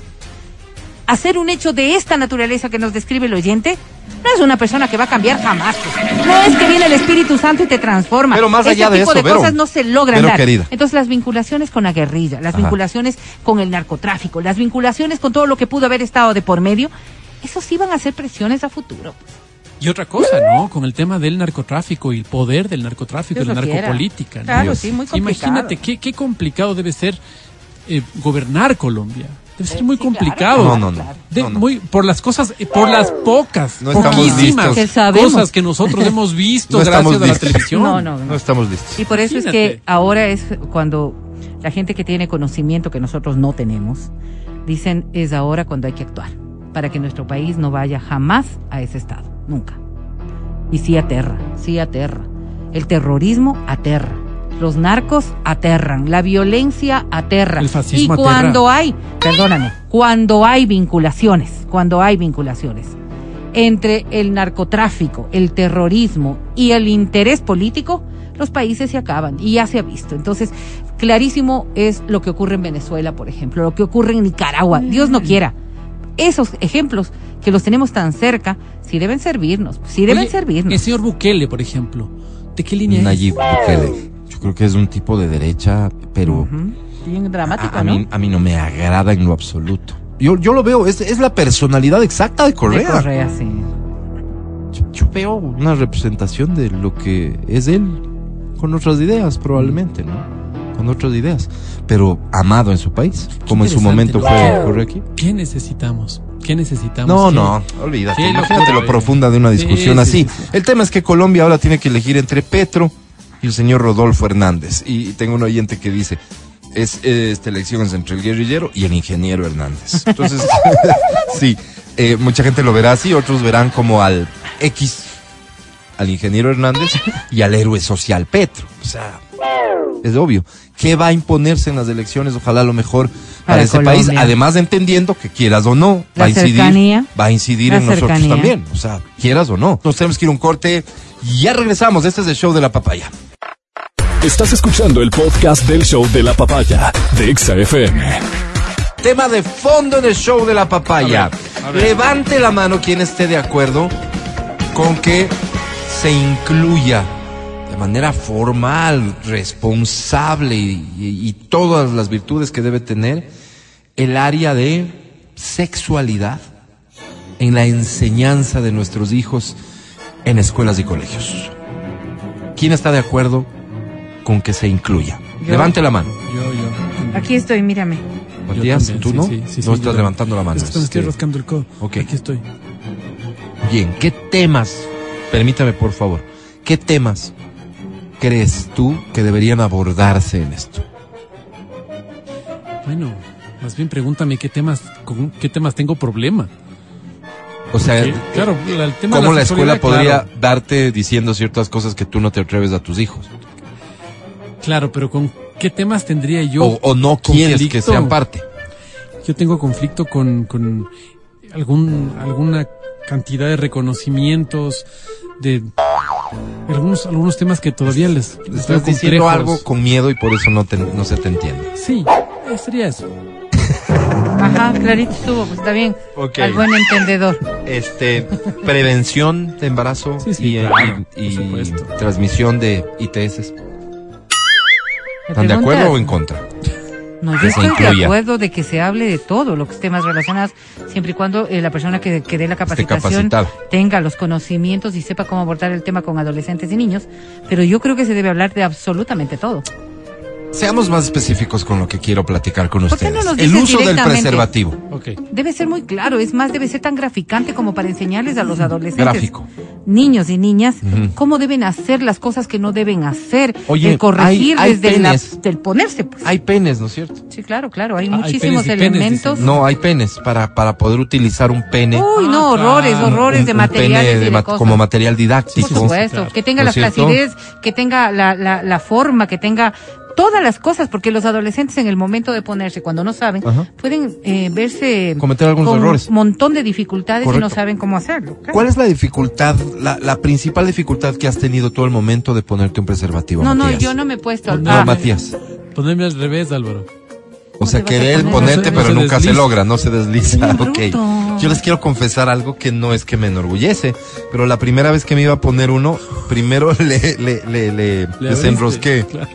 hacer un hecho de esta naturaleza que nos describe el oyente, no es una persona que va a cambiar jamás. pues. No es que viene el Espíritu Santo y te transforma. Pero más Ese allá de tipo eso, de cosas no se logran dar. querida. Entonces las vinculaciones con la guerrilla, las Ajá. vinculaciones con el narcotráfico, las vinculaciones con todo lo que pudo haber estado de por medio, eso sí van a ser presiones a futuro. Y otra cosa, ¿no? Con el tema del narcotráfico y el poder del narcotráfico y la narcopolítica. ¿no? Claro, Dios. sí, muy complicado. Imagínate qué, qué complicado debe ser eh, gobernar Colombia. Debe ser muy Sí, claro. complicado. No, no, no. De- No, no. Muy, por las cosas, eh, por las pocas, poquísimas. Que cosas que nosotros [LAUGHS] hemos visto gracias a la televisión. No, no, no. No estamos listos. Y por eso es que ahora es cuando la gente que tiene conocimiento que nosotros no tenemos, dicen es ahora cuando hay que actuar, para que nuestro país no vaya jamás a ese estado, nunca. Y sí aterra, sí aterra. El terrorismo aterra. Los narcos aterran, la violencia aterra. El fascismo y cuando hay, perdóname, cuando hay vinculaciones, cuando hay vinculaciones entre el narcotráfico, el terrorismo y el interés político, los países se acaban y ya se ha visto. Entonces, clarísimo es lo que ocurre en Venezuela, por ejemplo, lo que ocurre en Nicaragua. Dios no quiera. Esos ejemplos que los tenemos tan cerca, sí deben servirnos, sí deben Oye, servirnos. El señor Bukele, por ejemplo, ¿de qué línea Nayib Bukele. Yo creo que es un tipo de derecha, pero. Bien dramático, a, a ¿no? mí, a mí no me agrada en lo absoluto. Yo, yo lo veo, es, es la personalidad exacta de Correa. De Correa, sí. yo, yo veo una representación de lo que es él, con otras ideas probablemente, ¿no? Con otras ideas, pero amado en su país, como en su momento ¿no? fue Correcto. ¿Qué necesitamos? ¿Qué necesitamos? No, ¿Qué- no, olvídate. qué Imagínate lo profunda de una discusión sí, así. sí, sí. El tema es que Colombia ahora tiene que elegir entre Petro y el señor Rodolfo Hernández. Y tengo un oyente que dice, es esta elección es entre el guerrillero y el ingeniero Hernández. Entonces, [LAUGHS] sí, eh, mucha gente lo verá así, otros verán como al X, al ingeniero Hernández y al héroe social Petro. O sea, es obvio. ¿Qué va a imponerse en las elecciones? Ojalá lo mejor para, Para ese Colombia. país, además de entendiendo que quieras o no, La va a incidir, cercanía. va a incidir en nosotros también. O sea, quieras o no. Nos tenemos que ir a un corte. Ya regresamos. Este es el show de la papaya. Estás escuchando el podcast del show de la papaya de Exa FM. Tema de fondo en el show de la papaya. A ver, a ver. Levante la mano quien esté de acuerdo con que se incluya de manera formal, responsable y, y- y todas las virtudes que debe tener el área de sexualidad en la enseñanza de nuestros hijos en escuelas y colegios. ¿Quién está de acuerdo con que se incluya? Yo. Levante la mano. Yo, yo. Aquí estoy, mírame. Matías, también, ¿tú sí, no? sí, sí, sí, no estás levantando la mano. Es que me estoy rascando el codo. Ok. Aquí estoy. Bien, ¿qué temas, permítame por favor, qué temas crees tú que deberían abordarse en esto? Bueno, más bien pregúntame qué temas, con qué temas tengo problema. O sea, Sí, claro, la- el tema de ¿cómo la la escuela podría claro. darte diciendo ciertas cosas que tú no te atreves a tus hijos? Claro, pero con qué temas tendría yo O, o no quieres que conflicto? sean parte. Yo tengo conflicto con, con algún, alguna cantidad de reconocimientos, de algunos, algunos temas que todavía les, les Estás diciendo complejos. algo con miedo y por eso no, te- no se te entiende. Sí, sería eso. [LAUGHS] Ajá, clarito estuvo, pues está bien. Al buen entendedor. Este, prevención de embarazo Sí, sí, y, claro, y- transmisión de ITS. ¿Me ¿Están de acuerdo o en contra? No, yo estoy de acuerdo de que se hable de todo, los temas relacionados, siempre y cuando eh, la persona que, que dé la capacitación tenga los conocimientos y sepa cómo abordar el tema con adolescentes y niños. Pero yo creo que se debe hablar de absolutamente todo. Seamos más específicos con lo que quiero platicar con ¿Por qué no ustedes. El uso del preservativo. Debe ser muy claro, es más, debe ser tan graficante como para enseñarles a los adolescentes, Gráfico. niños y niñas, cómo deben hacer las cosas que no deben hacer, Oye, el corregir hay- hay desde la- del ponerse. Pues. Hay penes, ¿no es cierto? Sí, claro, claro, hay Ah, muchísimos penes, elementos. No, hay penes para, para poder utilizar un pene. Uy, no, Ah, horrores, claro. horrores un- de un materiales pene de y de ma- cosas. como material didáctico. Por supuesto, claro. que tenga ¿No la cierto? flacidez, que tenga la, la, la forma, que tenga todas las cosas, porque los adolescentes en el momento de ponerse, cuando no saben, Ajá. pueden eh, verse Cometer algunos con errores. un montón de dificultades y no saben cómo hacerlo. claro. ¿Cuál es la dificultad, la, la principal dificultad que has tenido tú al momento de ponerte un preservativo, No, no, yo no me he puesto. No, No, ah, Matías. Ponerme al revés, Álvaro. O sea, querer poner? ponerte, No pero no se nunca se logra, no se desliza. Bien [LAUGHS] Ok. bruto. Yo les quiero confesar algo que no es que me enorgullece, pero la primera vez que me iba a poner uno, primero [LAUGHS] le, le, le, le Le desenrosqué, abriste, claro.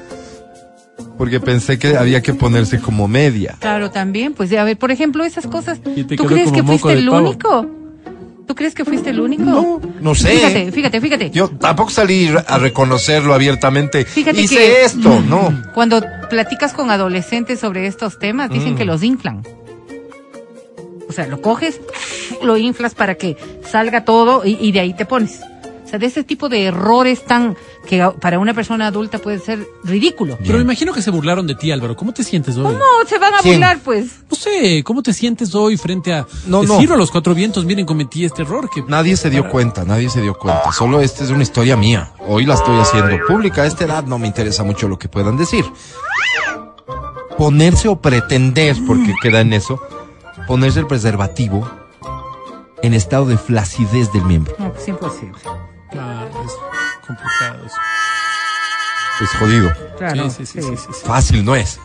Porque pensé que había que ponerse como media. Claro, también, pues a ver, por ejemplo, esas cosas. ¿Tú crees que fuiste el pavo. único? ¿Tú crees que fuiste el único? No, no sé. Fíjate, fíjate, fíjate. Yo tampoco salí a reconocerlo abiertamente. Fíjate Hice que- esto, no. Cuando platicas con adolescentes sobre estos temas, dicen Mm. que los inflan. O sea, lo coges, lo inflas para que salga todo y, y de ahí te pones. O sea, de ese tipo de errores tan que para una persona adulta puede ser ridículo. Pero me imagino que se burlaron de ti, Álvaro. ¿Cómo te sientes hoy? ¿Cómo se van a ¿Quién? burlar, pues? No sé, ¿cómo te sientes hoy frente a No, no. decirlo a los cuatro vientos? Miren, cometí este error. Que... Nadie se dio cuenta, nadie se dio cuenta. Solo esta es una historia mía. Hoy la estoy haciendo pública. A esta edad no me interesa mucho lo que puedan decir. Ponerse o pretender, porque queda en eso, ponerse el preservativo en estado de flacidez del miembro. No, pues imposible. Claro, es complicado eso. Es jodido. Claro. sí, sí, sí, sí, sí, sí. Fácil no es.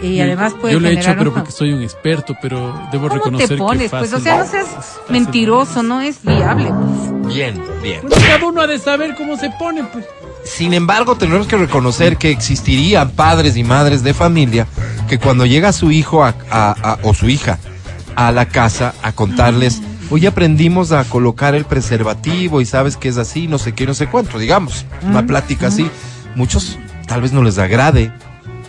Y, y además puede Yo lo he hecho, pero un- porque soy un experto, pero debo ¿Cómo reconocer te pones? que Pues, o sea, no seas fácil mentiroso, no es viable. pues. Bien, bien. Bueno, cada uno ha de saber cómo se pone, pues. Sin embargo, tenemos que reconocer que existirían padres y madres de familia que cuando llega su hijo a- a- a- o su hija a la casa a contarles hoy aprendimos a colocar el preservativo y sabes que es así, no sé qué, no sé cuánto, digamos, una plática así. Muchos tal vez no les agrade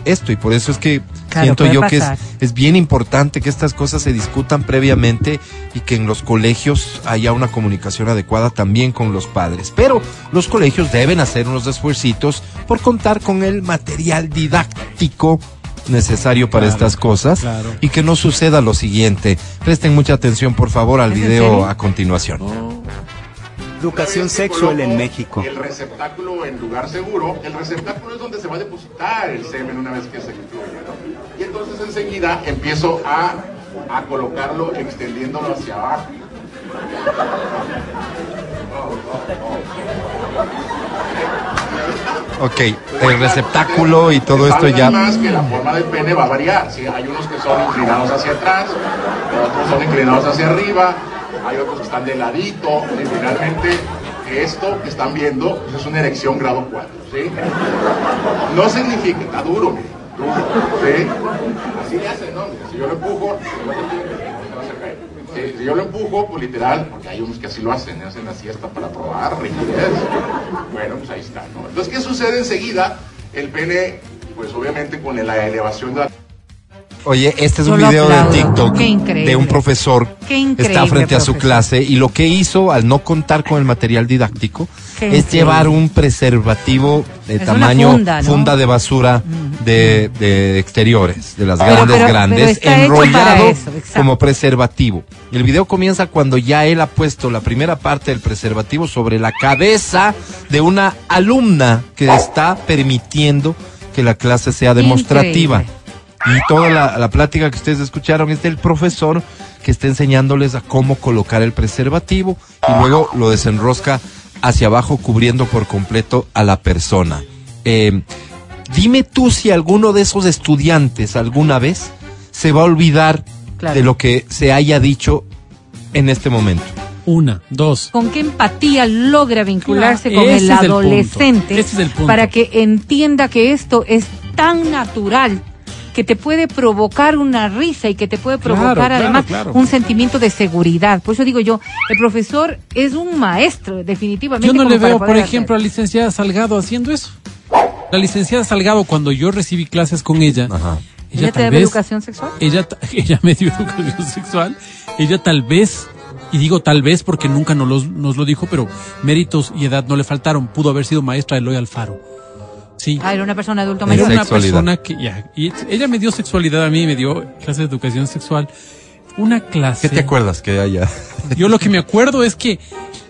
esto y por eso es que Claro, siento yo que es, es bien importante que estas cosas se discutan previamente y que en los colegios haya una comunicación adecuada también con los padres. Pero los colegios deben hacer unos esfuercitos por contar con el material didáctico necesario para Claro, estas cosas claro. y que no suceda lo siguiente. Presten mucha atención, por favor, al ¿Es en video a continuación. Educación sexual en México. El receptáculo en lugar seguro, el receptáculo es donde se va a depositar el semen una vez que se incluye. ¿no? Y entonces enseguida empiezo a, a colocarlo extendiéndolo hacia abajo. Ok, el receptáculo y todo esto ya... más que la forma del pene va a variar. ¿sí? Hay unos que son inclinados hacia atrás, otros son inclinados hacia arriba, hay otros que están de ladito. Y finalmente, esto que están viendo pues, es una erección grado 4. ¿sí? No significa, está duro, mire, duro. ¿sí? Así le hacen, ¿no? Si yo lo empujo, si yo lo empujo, pues literal, porque hay unos que así lo hacen, ¿eh? hacen así hasta para probar rigidez. Bueno, pues ahí está, ¿no? Entonces, ¿qué sucede enseguida? El pene, pues obviamente con la elevación de la Oye, este es un video de. TikTok de un profesor increíble, está frente a su clase y lo que hizo al no contar con el material didáctico Es llevar un preservativo de Es tamaño funda, ¿no? de basura de, de exteriores, de las Pero- grandes pero- grandes, pero enrollado eso, como preservativo. El video comienza cuando ya él ha puesto la primera parte del preservativo sobre la cabeza de una alumna que está permitiendo que la clase sea demostrativa. Increíble. Y toda la, la plática que ustedes escucharon es del profesor que está enseñándoles a cómo colocar el preservativo y luego lo desenrosca hacia abajo cubriendo por completo a la persona. Eh, dime tú si alguno de esos estudiantes alguna vez se va a olvidar Claro. de lo que se haya dicho en este momento. Una, dos. ¿Con qué empatía logra vincularse Claro, con ese el es el punto. adolescente Ese es el punto. para que entienda que esto es tan natural que te puede provocar una risa y que te puede provocar claro, además claro. un sentimiento de seguridad? Por eso digo yo, el profesor es un maestro, definitivamente. Yo no le veo, por hacer. ejemplo, a la licenciada Salgado haciendo eso. La licenciada Salgado, cuando yo recibí clases con ella, Ajá. ¿Ella te vez- educación sexual? ella, [LAUGHS] ella me dio educación sexual, ella tal vez, y digo tal vez porque nunca nos, los- nos lo dijo, pero méritos y edad no le faltaron, pudo haber sido maestra de Eloy Alfaro. Sí. Ah, era una persona Era mayor. serio. una persona que ya, y ella me dio sexualidad a mí, me dio clase de educación sexual. Una clase. ¿Qué te acuerdas que haya? [LAUGHS] Yo lo que me acuerdo es que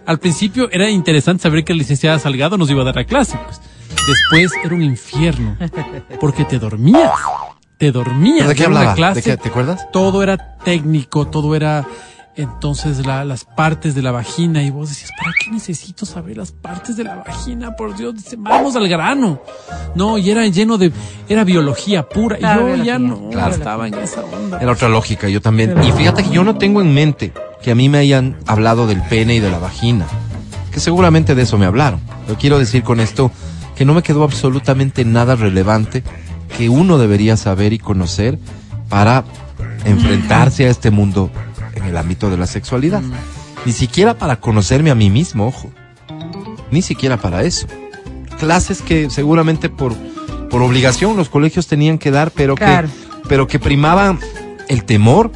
al principio era interesante saber que la licenciada Salgado nos iba a dar la clase. Pues. Después era un infierno, porque te dormías, te dormías. ¿De qué Era hablaba? clase, ¿De qué? ¿Te acuerdas? Todo era técnico, todo era entonces la- las partes de la vagina y vos decías, ¿para qué necesito saber las partes de la vagina? Por Dios, dice, vamos al grano. No, y era lleno de, era biología pura. Claro, y yo ya no Claro. estaba en esa onda. Era otra lógica, yo también. Y fíjate que yo no tengo en mente que a mí me hayan hablado del pene y de la vagina. Que seguramente de eso me hablaron. Yo quiero decir con esto que no me quedó absolutamente nada relevante que uno debería saber y conocer para enfrentarse a este mundo en el ámbito de la sexualidad. Ni siquiera para conocerme a mí mismo, ojo. Ni siquiera para eso. Clases que seguramente por, por obligación los colegios tenían que dar, pero Claro. que, pero que primaban el temor,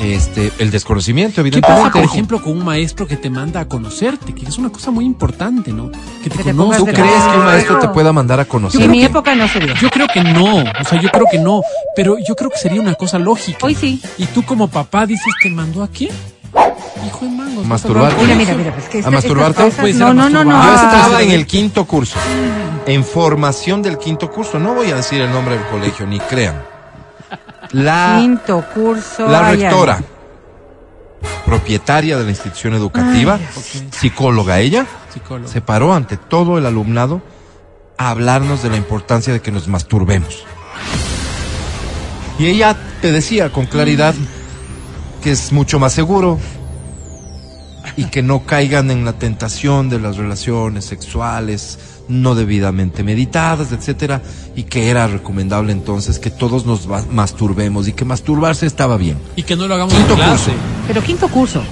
este, el desconocimiento, ¿Qué evidentemente. pasa, por ejemplo, con un maestro que te manda a conocerte? Que es una cosa muy importante, ¿no? Que te Que te conozca. ¿Tú crees que un maestro te pueda mandar a conocer? En mi época no se dio. Yo creo que no, o sea, yo creo que no, pero yo creo que sería una cosa lógica. Hoy sí. Y tú como papá dices, ¿te mandó a quién? Hijo de mangos. Masturbar. Mira, mira, mira, pues que ¿A masturbarte? cosas- Puede ser No, a no, no, no. masturbar. Yo estaba en el quinto curso, en formación del quinto curso. No voy a decir el nombre del colegio, ni crean. La, Quinto curso. la rectora, propietaria de la institución educativa, psicóloga ella, Psicólogo. se paró ante todo el alumnado a hablarnos de la importancia de que nos masturbemos. Y ella te decía con claridad que es mucho más seguro y que no caigan en la tentación de las relaciones sexuales no debidamente meditadas, etcétera, y que era recomendable entonces que todos nos masturbemos y que masturbarse estaba bien. Y que no lo hagamos Quinto en clase. curso. Pero quinto curso.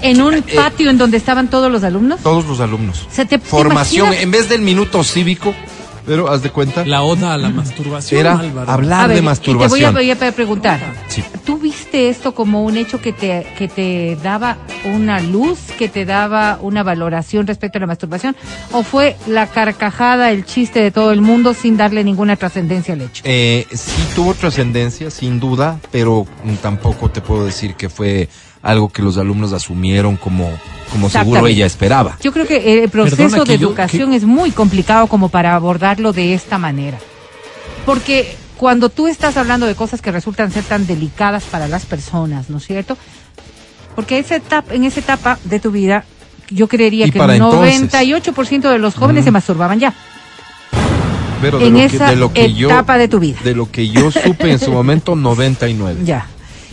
en un [LAUGHS] patio en donde estaban todos los alumnos. Todos los alumnos. Se te- Formación, ¿te imaginas? en vez del minuto cívico, pero haz de cuenta, La oda a la masturbación, era Álvaro. hablar A ver, de masturbación. te voy a, voy a preguntar. Sí. ¿Tú viste esto como un hecho que te, que te daba una luz, que te daba una valoración respecto a la masturbación? ¿O fue la carcajada, el chiste de todo el mundo sin darle ninguna trascendencia al hecho? Eh, sí tuvo trascendencia, sin duda, pero tampoco te puedo decir que fue algo que los alumnos asumieron como, como seguro ella esperaba. Yo creo que el proceso Perdona que de yo- educación que- es muy complicado como para abordarlo de esta manera. Porque cuando tú estás hablando de cosas que resultan ser tan delicadas para las personas, ¿no es cierto? Porque esa etapa, en esa etapa de tu vida, yo creería que el entonces. 98% de los jóvenes se masturbaban ya. Pero en lo que- esa yo, etapa de tu vida. De lo que yo supe en su momento, [LAUGHS] 99. Ya.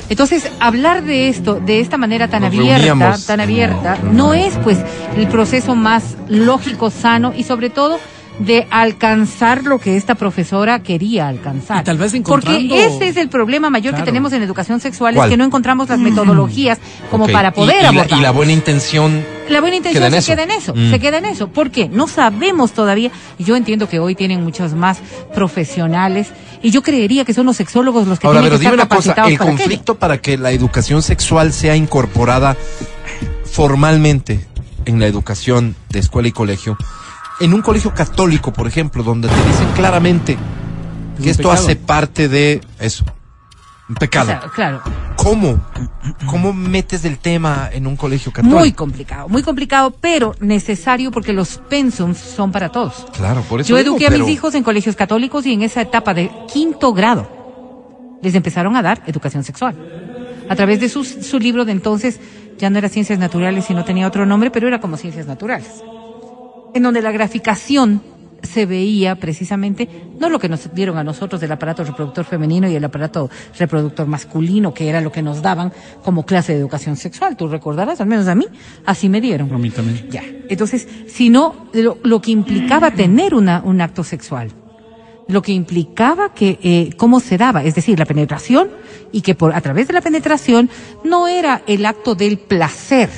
Entonces, hablar de esto de esta manera tan Nos abierta, reuníamos. tan abierta, no es pues el proceso más lógico, sano y sobre todo de alcanzar lo que esta profesora quería alcanzar. Y tal vez encontrando- Porque ese es el problema mayor Claro. que tenemos en educación sexual, ¿Cuál? es que no encontramos las metodologías como Ok, para poder y, la, abordar. y la buena intención. La buena intención Queda en se eso. queda en eso, Mm. se queda en eso. ¿Por qué? No sabemos todavía. Yo entiendo que hoy tienen muchos más profesionales. Y yo creería que son los sexólogos los que Ahora, tienen pero que dime estar una cosa, el para aquello. conflicto para que la educación sexual sea incorporada formalmente en la educación de escuela y colegio, en un colegio católico, por ejemplo, donde te dicen claramente que esto pecado. hace parte de eso, un O pecado. sea, claro, ¿Cómo? ¿Cómo metes el tema en un colegio católico? muy complicado, muy complicado, pero necesario porque los pensums son para todos. Claro, por eso Yo digo, eduqué a mis pero- hijos en colegios católicos y en esa etapa de quinto grado les empezaron a dar educación sexual. A través de su, su libro de entonces, ya no era Ciencias Naturales, sino tenía otro nombre, pero era como Ciencias Naturales. En donde la graficación se veía precisamente, no lo que nos dieron a nosotros del aparato reproductor femenino y el aparato reproductor masculino, que era lo que nos daban como clase de educación sexual. Tú recordarás, al menos a mí, así me dieron. A mí también. Ya. Entonces, sino lo, lo que implicaba tener una, un acto sexual. Lo que implicaba que eh, cómo se daba, es decir, la penetración y que por a través de la penetración no era el acto del placer,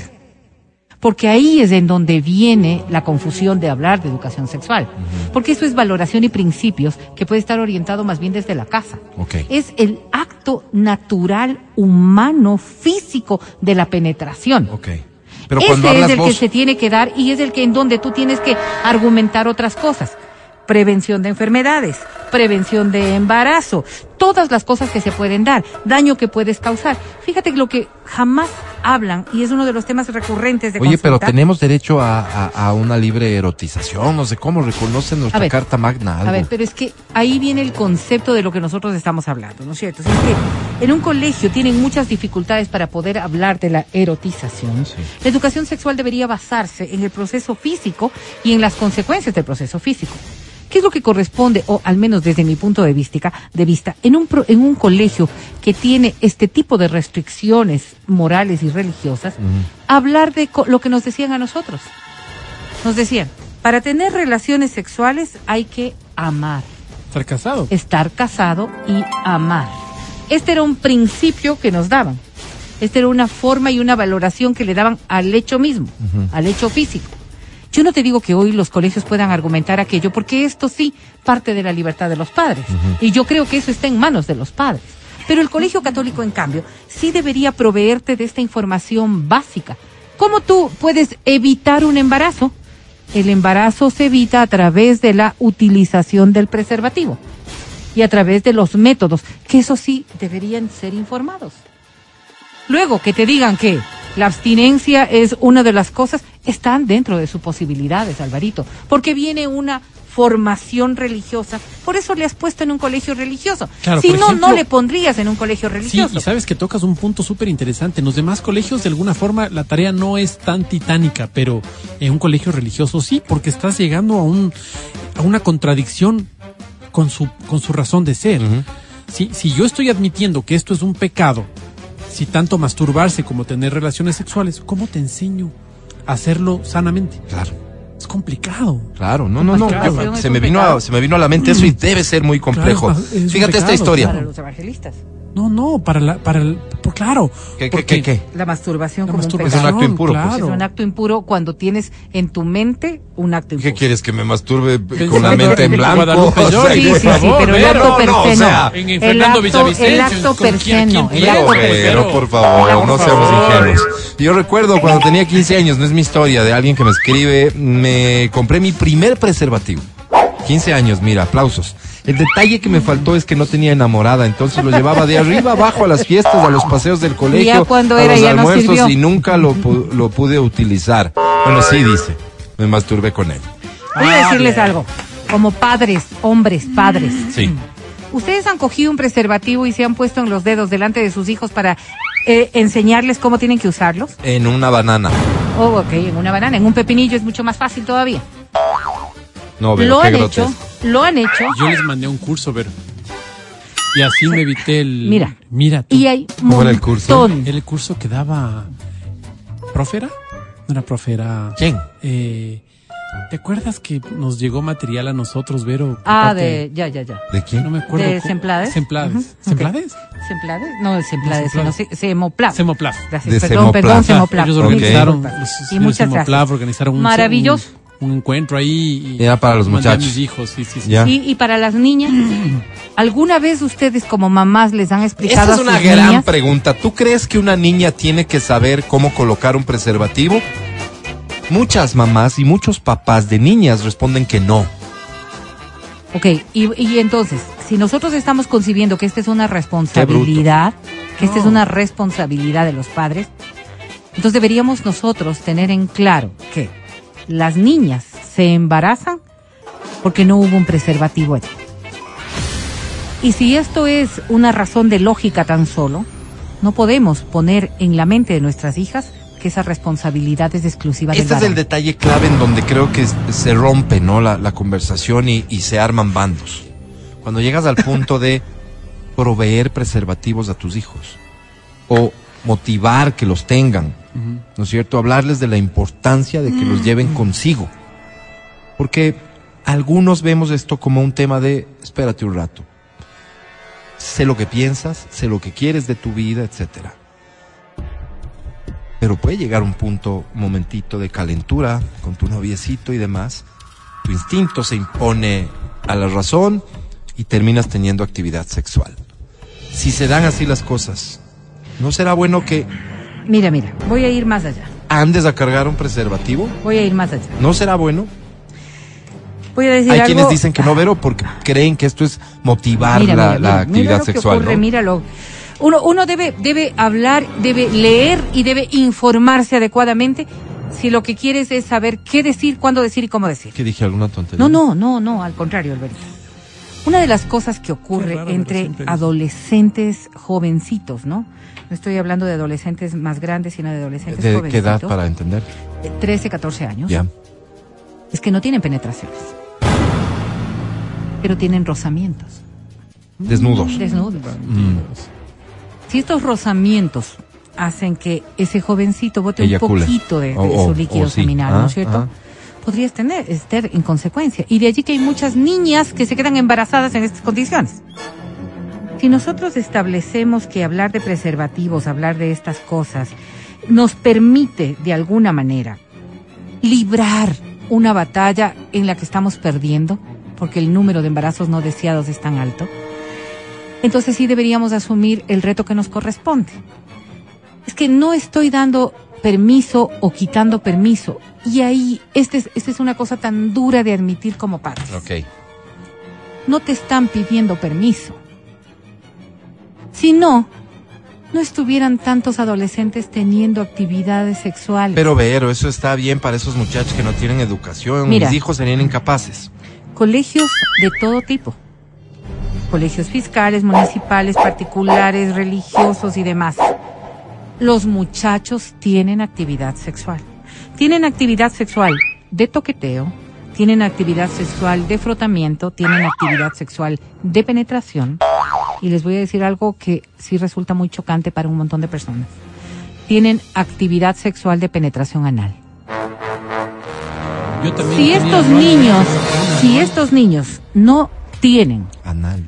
porque ahí es en donde viene la confusión de hablar de educación sexual, porque eso es valoración y principios que puede estar orientado más bien desde la casa. Ok. Es el acto natural, humano, físico de la penetración. Ok. Pero Ese es el que se tiene que dar y es el que en donde tú tienes que argumentar otras cosas. Prevención de enfermedades, prevención de embarazo, todas las cosas que se pueden dar, daño que puedes causar. Fíjate que lo que jamás hablan, y es uno de los temas recurrentes de Oye, pero tenemos derecho a, a- a una libre erotización, no sé cómo reconoce nuestra ver, carta magna. Algo. A ver, pero es que ahí viene el concepto de lo que nosotros estamos hablando, ¿no es cierto? Es que en un colegio tienen muchas dificultades para poder hablar de la erotización. Sí. La educación sexual debería basarse en el proceso físico y en las consecuencias del proceso físico. ¿Qué es lo que corresponde, o al menos desde mi punto de vista, de vista en, un pro- en un colegio que tiene este tipo de restricciones morales y religiosas, hablar de lo que nos decían a nosotros? Nos decían, para tener relaciones sexuales hay que amar, Estar casado. estar casado y amar. Este era un principio que nos daban. Esta era una forma y una valoración que le daban al hecho mismo, al hecho físico. Yo no te digo que hoy los colegios puedan argumentar aquello, porque esto sí parte de la libertad de los padres. Y yo creo que eso está en manos de los padres. Pero el colegio católico, en cambio, sí debería proveerte de esta información básica. ¿Cómo tú puedes evitar un embarazo? El embarazo se evita a través de la utilización del preservativo y a través de los métodos, que eso sí deberían ser informados. Luego, que te digan que la abstinencia es una de las cosas, están dentro de sus posibilidades, Alvarito, porque viene una formación religiosa. Por eso le has puesto en un colegio religioso. Claro, si por no, ejemplo- no le pondrías en un colegio Sí, religioso. y sabes que tocas un punto súper interesante. En los demás colegios, de alguna forma, la tarea no es tan titánica, pero en un colegio religioso sí, porque estás llegando a, un, a una contradicción con su, con su razón de ser. si, si yo estoy admitiendo que esto es un pecado, si tanto masturbarse como tener relaciones sexuales, ¿cómo te enseño a hacerlo sanamente? Claro, Es complicado. claro, no, no, no. Yo- se me vino a, se me vino a la mente eso y debe ser muy complejo. Claro, es un Fíjate esta historia. Para los evangelistas. No, no, para, la, para, el- pues claro. ¿Qué, qué, qué, qué? La masturbación la como masturbación, un Es un acto impuro, pues. Es claro. un acto impuro cuando tienes en tu mente un acto impuro. ¿Qué quieres? ¿Que me masturbe con la mente en blanco? Sí, [LAUGHS] por sí, sí, pero el acto per no, se o sea, En El Fernando acto, Villavicencio, el acto ¿con per quién- se no. quién El quiere? acto per se. Pero, por favor, Por no seamos ingenuos. Yo recuerdo cuando tenía 15 años, no es mi historia, de alguien que me escribe, me compré mi primer preservativo. 15 años, mira, aplausos. El detalle que me faltó es que no tenía enamorada, entonces lo llevaba de arriba abajo a las fiestas, a los paseos del colegio, ya cuando a era los ya almuerzos y nunca lo, lo pude utilizar. Bueno, sí dice, me masturbé con él. Voy a decirles algo. Como padres, hombres, padres. Sí. ¿Ustedes han cogido un preservativo y se han puesto en los dedos delante de sus hijos para eh, enseñarles cómo tienen que usarlos? En una banana. Oh, ok, en una banana, en un pepinillo es mucho más fácil todavía. No, pero lo qué han grotesco. hecho, lo han hecho. Yo les mandé un curso, Vero. Y así me evité el... Mira. Mira tú. Y hay ¿Cómo era el curso? El curso que daba... ¿Profera? No era profera. ¿Quién? Eh, ¿Te acuerdas que nos llegó material a nosotros, Vero? Ah, parte- de, ya, ya, ya. ¿De quién? No me acuerdo. ¿De Semplades? Semplades. Ujú, ok. ¿Semplades? ¿Semplades? No, Semplades, sino Semplades. Se- Semoplaf. Semoplaf. Gracias, De perdón, Semoplaf. perdón, Semoplaf. Ellos organizaron, los Y muchas Semoplaf gracias. organizaron un, Maravilloso. un, un encuentro ahí. Y Era para los a muchachos. mis hijos, sí, sí, sí. Ya. Y, y para las niñas, ¿alguna vez ustedes como mamás les han explicado Esa es a una sus gran niñas? pregunta. ¿Tú crees que una niña tiene que saber cómo colocar un preservativo? Muchas mamás y muchos papás de niñas responden que no. Ok, y, y entonces, si nosotros estamos concibiendo que esta es una responsabilidad, que esta es una responsabilidad de los padres, entonces deberíamos nosotros tener en claro que las niñas se embarazan porque no hubo un preservativo allí. Y si esto es una razón de lógica tan solo, no podemos poner en la mente de nuestras hijas que esa responsabilidad es exclusiva del Este es el detalle clave en donde creo que se rompe ¿no? la, la conversación y, y se arman bandos. Cuando llegas al punto de proveer preservativos a tus hijos o motivar que los tengan, ¿no es cierto? Hablarles de la importancia de que los lleven consigo. Porque algunos vemos esto como un tema de espérate un rato. Sé lo que piensas, sé lo que quieres de tu vida, etcétera. Pero puede llegar un punto, un momentito de calentura con tu noviecito y demás. Tu instinto se impone a la razón y terminas teniendo actividad sexual. Si se dan así las cosas, ¿no será bueno que Mira, mira, voy a ir más allá. andes a cargar un preservativo? Voy a ir más allá. ¿No será bueno? Voy a decir Hay algo. quienes dicen que no, Vero, porque creen que esto es motivar Mira, la, mira, la mira, actividad lo que sexual. ocurre, ¿no? míralo. Uno, uno debe, debe hablar, debe leer y debe informarse adecuadamente si lo que quieres es saber qué decir, cuándo decir y cómo decir. ¿Qué dije? ¿Alguna tontería? No, no, no, no, al contrario, Alberto. Una de las cosas que ocurre entre adolescentes jovencitos, ¿no? No estoy hablando de adolescentes más grandes, sino de adolescentes ¿De jovencitos. qué edad para entender? de 13, 14 años. Ya. Es que no tienen penetraciones. Pero tienen rozamientos. Desnudos. Desnudos. Mm. Si estos rozamientos hacen que ese jovencito bote Eyacule. un poquito de, de O- su líquido o seminal, Ah, ¿no es cierto? ah. Podrías tener, estar en consecuencia. Y de allí que hay muchas niñas que se quedan embarazadas en estas condiciones. Si nosotros establecemos que hablar de preservativos, hablar de estas cosas, nos permite de alguna manera librar una batalla en la que estamos perdiendo, porque el número de embarazos no deseados es tan alto, entonces sí deberíamos asumir el reto que nos corresponde. Es que no estoy dando permiso o quitando permiso. Y ahí, esta es, esta es una cosa tan dura de admitir como padres. Ok. No te están pidiendo permiso. Si no, no estuvieran tantos adolescentes teniendo actividades sexuales. Pero Vero, eso está bien para esos muchachos que no tienen educación. Mira. Mis hijos serían incapaces. Colegios de todo tipo. Colegios fiscales, municipales, particulares, religiosos y demás. Los muchachos tienen actividad sexual. Tienen actividad sexual de toqueteo, tienen actividad sexual de frotamiento, tienen actividad sexual de penetración. Y les voy a decir algo que sí resulta muy chocante para un montón de personas. Tienen actividad sexual de penetración anal. Yo Si estos niños, si estos niños no tienen Anal.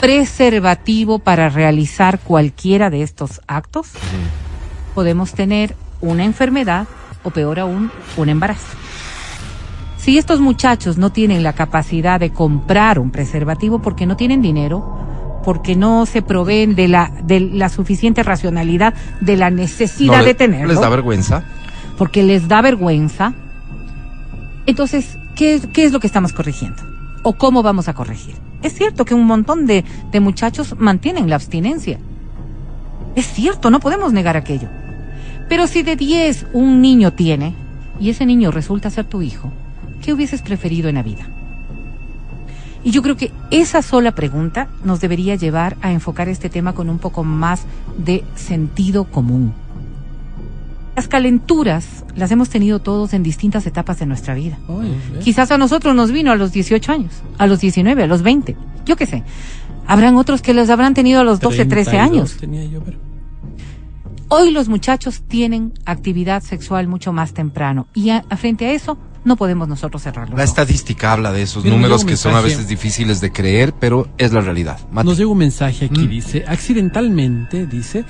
Preservativo para realizar cualquiera de estos actos, podemos tener una enfermedad o peor aún, un embarazo. Si estos muchachos no tienen la capacidad de comprar un preservativo porque no tienen dinero, porque no se proveen de la, de la suficiente racionalidad, de la necesidad No, de tenerlo, ¿Les da vergüenza? porque les da vergüenza, entonces, ¿qué, ¿qué es lo que estamos corrigiendo? ¿O cómo vamos a corregir? Es cierto que un montón de, de muchachos mantienen la abstinencia. Es cierto, no podemos negar aquello. Pero si de 10 un niño tiene, y ese niño resulta ser tu hijo, ¿qué hubieses preferido en la vida? Y yo creo que esa sola pregunta nos debería llevar a enfocar este tema con un poco más de sentido común. Las calenturas las hemos tenido todos en distintas etapas de nuestra vida. Quizás a nosotros nos vino a los 18 años, a los 19, a los 20, yo qué sé. Habrán otros que los habrán tenido a los 12, 13 32 años. tenía yo, pero- Hoy los muchachos tienen actividad sexual mucho más temprano y a, a frente a eso no podemos nosotros cerrarlo. La estadística habla de esos números que son a veces difíciles de creer, pero es la realidad. Mate. Nos llega un mensaje aquí, Mm. dice, accidentalmente, dice,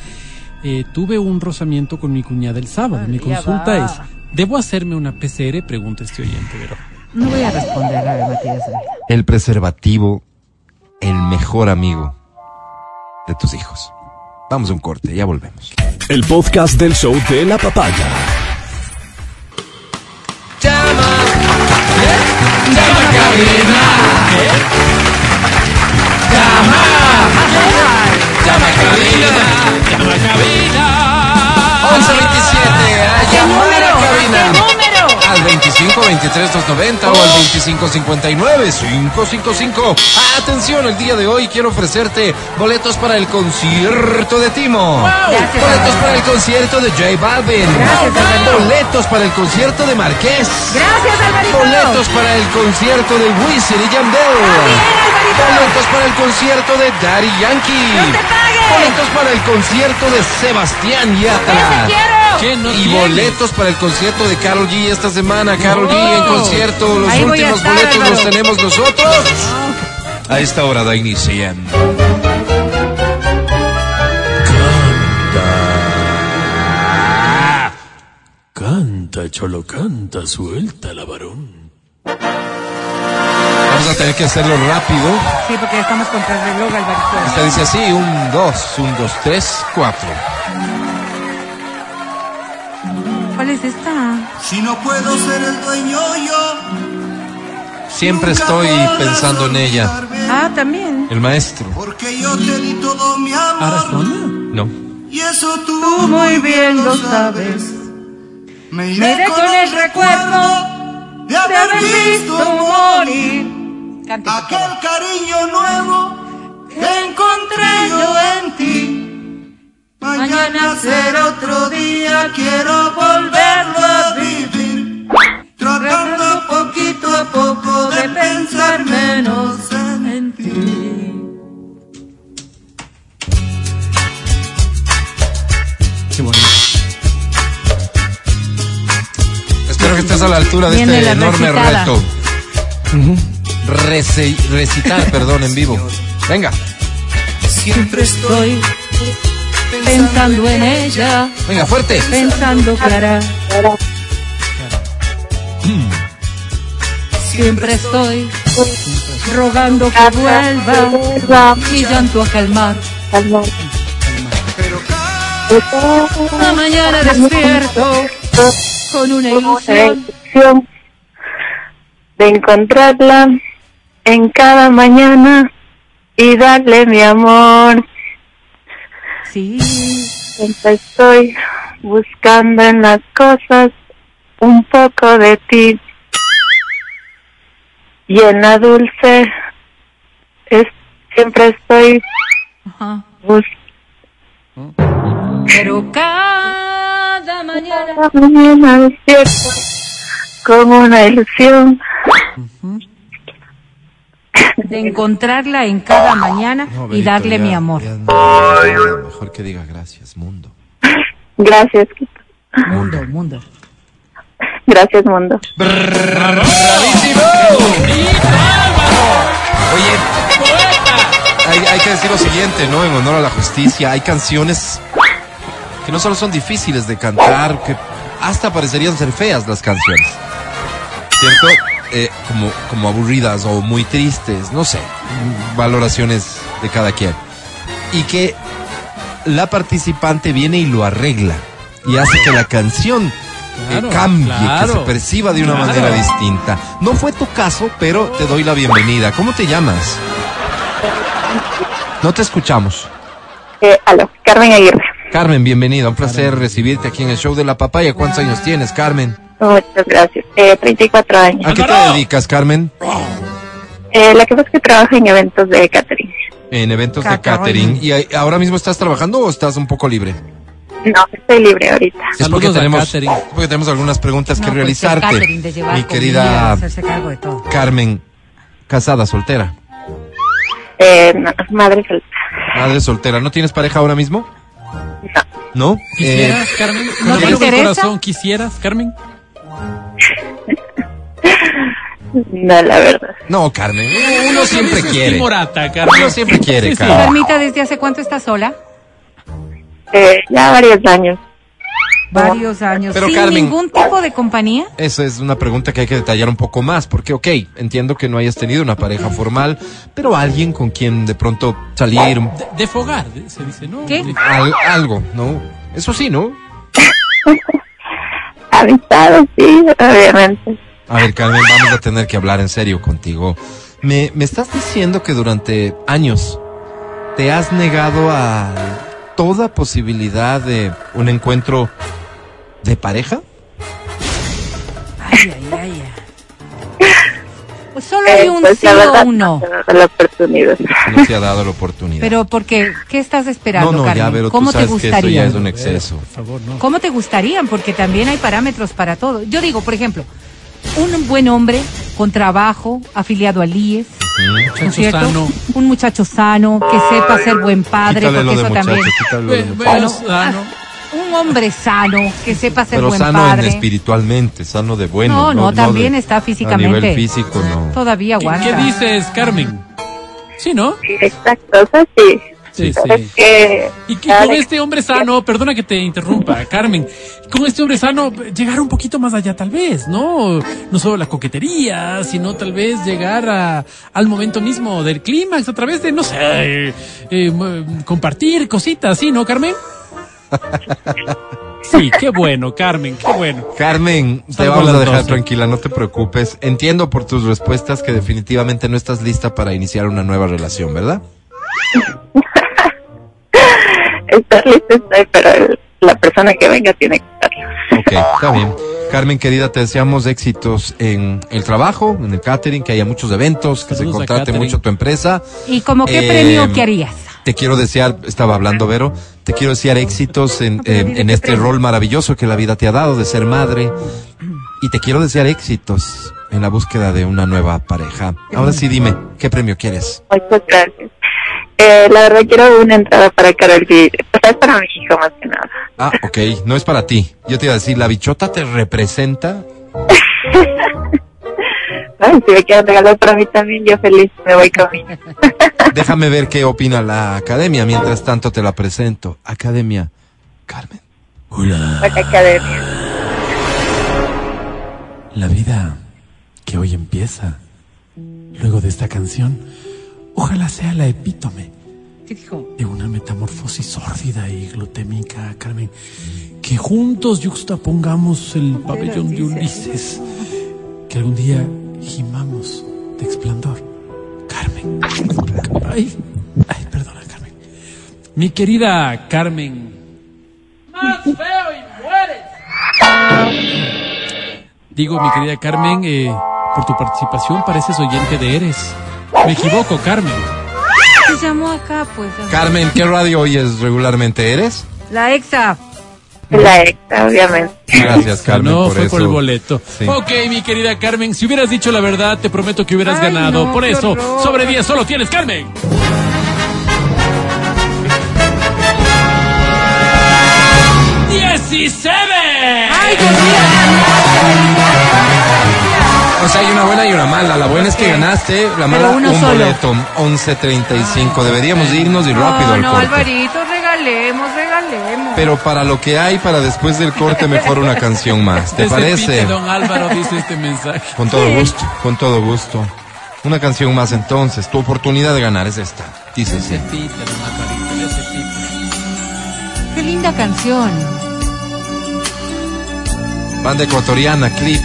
eh, tuve un rozamiento con mi cuñada el sábado. Mi María, consulta va. es, ¿debo hacerme una PCR? Pregunta este oyente, pero... No voy a responder a ver, Matías. El preservativo, el mejor amigo de tus hijos. Vamos a un corte, ya volvemos. El podcast del show de la papaya. ¡Llama cabina! 1127, a llamar a cabina. número? Al 25 23 290 o al 25 59 555. Atención, el día de hoy quiero ofrecerte boletos para el concierto de Timo. Gracias, boletos para el concierto de J Balvin. Gracias, boletos para el concierto de Marqués. Gracias, Alvarito. Boletos para el concierto de Wisin y Yandel. Alvarito. Boletos para el concierto de Daddy Yankee. ¡No te pagues! Boletos para el concierto de Sebastián Yatra. ¡Ese quiero! ¿Quién no Y tiene? boletos para el concierto de Carol G esta semana. Carol G en Oh. concierto. Los Ahí últimos estar, boletos los tenemos nosotros. A esta hora da inicio. Canta, cholo, canta, suelta la varón. Vamos a tener que hacerlo rápido. Sí, porque estamos contra el reloj, Alvarito. Esta dice así, un, dos, un, dos, tres, cuatro. ¿Cuál es esta? Si no puedo ser el dueño yo. Siempre estoy pensando en ella. Ah, también. El maestro. Porque yo te di todo mi amor. ¿Arjona? No. Y eso tú, Tú muy bien lo sabes. Me Me iré con el recuerdo de haber visto morir. Cante, aquel cariño nuevo que encontré yo en ti. Mañana será otro día, quiero volverlo a vivir. Tratando poquito a poco de pensar menos en ti. Qué bonito. Espero que estés a la altura de Viene este la enorme recitada. reto. Rece- recitar, perdón, en vivo. Venga, Siempre estoy Pensando en ella, venga, fuerte. pensando hará. Siempre estoy rogando que vuelva mi llanto a calmar. La mañana despierto con una ilusión de encontrarla en cada mañana y darle mi amor. Sí, Siempre estoy buscando en las cosas un poco de ti. Y en la dulce es, siempre estoy ajá. buscando. Pero cada mañana Cada mañana despierto con una ilusión de encontrarla en cada mañana No, y Berito, darle ya- mi amor. ya no, ya mejor que diga gracias, mundo. Gracias, Quito. Mundo, mundo. Gracias, mundo. ¡Bravísimo! Oye, hay, hay que decir lo siguiente, ¿no? En honor a la justicia, hay canciones que no solo son difíciles de cantar, que hasta parecerían ser feas las canciones. ¿Cierto? Eh, como, como aburridas o muy tristes, no sé, valoraciones de cada quien. Y que la participante viene y lo arregla y hace que la canción eh, cambie, claro. que se perciba de una Claro. manera distinta. No fue tu caso, pero te doy la bienvenida. ¿Cómo te llamas? No te escuchamos. Eh, aló, Carmen Aguirre. Carmen, bienvenida. Un placer recibirte aquí en el show de la papaya. ¿Cuántos años tienes, Carmen? Muchas gracias. Eh, 34 años. ¿A qué te dedicas, Carmen? Eh, la que pasa es que trabajo en eventos de catering. En eventos de Catering. ¿Y ahora mismo estás trabajando o estás un poco libre? No, estoy libre ahorita. Es porque Saludos tenemos, porque tenemos algunas preguntas No, que pues, realizarte. Mi comida, querida hacerse cargo de todo. Carmen, casada, soltera. Eh, no, madre soltera. Madre soltera. ¿No tienes pareja ahora mismo? No. ¿No? ¿Quisieras, Eh, Carmen? ¿No Con te interesa? corazón, ¿quisieras, Carmen? No, la verdad. no, Carmen. Uno siempre Es quiere. timorata, Carmen. Uno siempre quiere, Sí, sí. Carmen. Carmita, ¿desde hace cuánto estás sola? Eh, ya varios años. Varios años. Pero, ¿Sin Carmen- ningún tipo de compañía? Esa es una pregunta que hay que detallar un poco más, porque, ok, entiendo que no hayas tenido una pareja formal, pero alguien con quien de pronto salir, De, de fogar, se dice, ¿no? ¿Qué? Al- algo, ¿no? Eso sí, ¿no? [LAUGHS] Amistades, sí, obviamente. A ver, Carmen, vamos a tener que hablar en serio contigo. Me, me estás diciendo que durante años te has negado a toda posibilidad de un encuentro de pareja. Ay, ay. ay. Solo hay Eh, un pues sí la o verdad, un no. no la oportunidad. No te ha dado la oportunidad. Pero porque, ¿qué estás esperando, no, no, Carmen? ya, pero ¿Cómo tú te sabes que eso ya gustaría? es un exceso. Por favor, no. ¿Cómo te gustarían? Porque también hay parámetros para todo. Yo digo, por ejemplo, un buen hombre con trabajo, afiliado al IES, ¿no es Muchacho cierto? sano. Un muchacho sano, que sepa ser buen padre, Quítale lo porque de eso muchacho, también. lo bueno, Bueno, sano. Un hombre sano, que sepa ser Pero buen sano padre. en espiritualmente, sano de bueno. No, no, también de- está físicamente. A nivel físico, no. Todavía ¿Qué, aguanta. qué dices, Carmen? Sí, ¿no? Exacto, sea, sí. Sí, sí. que Y que con este hombre sano, perdona que te interrumpa, Carmen, con este hombre sano, llegar un poquito más allá tal vez, ¿no? No solo la coquetería, sino tal vez llegar a, al momento mismo del clímax a través de, no sé, eh, eh, compartir cositas, ¿sí, no, Carmen? Sí, qué bueno, Carmen, qué bueno. Carmen, te vamos a dejar 12. tranquila, no te preocupes. Entiendo por tus respuestas que definitivamente no estás lista para iniciar una nueva relación, ¿verdad? [LAUGHS] estar lista estoy, pero la persona que venga tiene que estarlo. Ok, está bien. Carmen, querida, te deseamos éxitos en el trabajo, en el catering, que haya muchos eventos, que Saludos se contrate mucho tu empresa. ¿Y como qué Eh, premio qué harías? Te quiero desear, estaba hablando Vero, te quiero desear éxitos en, [LAUGHS] en- en este rol maravilloso que la vida te ha dado de ser madre. Y te quiero desear éxitos en la búsqueda de una nueva pareja. Ahora sí, dime, ¿qué premio quieres? Muchas gracias. Eh, la verdad quiero una entrada para Carol G. O sea, es para mi hijo más que nada. Ah, ok, no es para ti. Yo te iba a decir, ¿la bichota te representa? [LAUGHS] Ay, si me quieren regalar para mí también, yo feliz me voy conmigo. [LAUGHS] Déjame ver qué opina la academia. Mientras tanto te la presento. Academia Carmen. Para la academia. La vida que hoy empieza, luego de esta canción, ojalá sea la epítome ¿Qué dijo? de una metamorfosis sórdida y glutémica, Carmen. Que juntos yuxtapongamos el pabellón de Ulises. Que algún día gimamos de esplendor. Carmen. Ay, ay, perdona, Carmen. Mi querida Carmen. Más feo y mueres. Digo, mi querida Carmen, eh, por tu participación pareces oyente de Eres. Me equivoco, Carmen. Se llamó acá, pues. Carmen, ¿qué radio oyes regularmente eres? La exa. La extra, obviamente. Gracias, Carmen, no, por fue eso. por el boleto. Sí. Ok, mi querida Carmen, si hubieras dicho la verdad, te prometo que hubieras Ay, ganado. no, por eso, horror. sobre 10 solo tienes, Carmen. ¡17! ¡Ay, Dios mío! O sea, hay una buena y una mala. La buena es que ganaste, la mala un solo. boleto, 11.35. Deberíamos irnos y rápido no, al no, corte. Alvarito, regalemos, regalemos. Pero para lo que hay, para después del corte, mejor una [LAUGHS] canción más. ¿Te Ese parece? pite, don Álvaro dice este mensaje. Con todo gusto, con todo gusto. Una canción más entonces. Tu oportunidad de ganar es esta. Dice. Ese pite, don Alvarito, ese pite. Qué linda canción. Banda ecuatoriana, clip.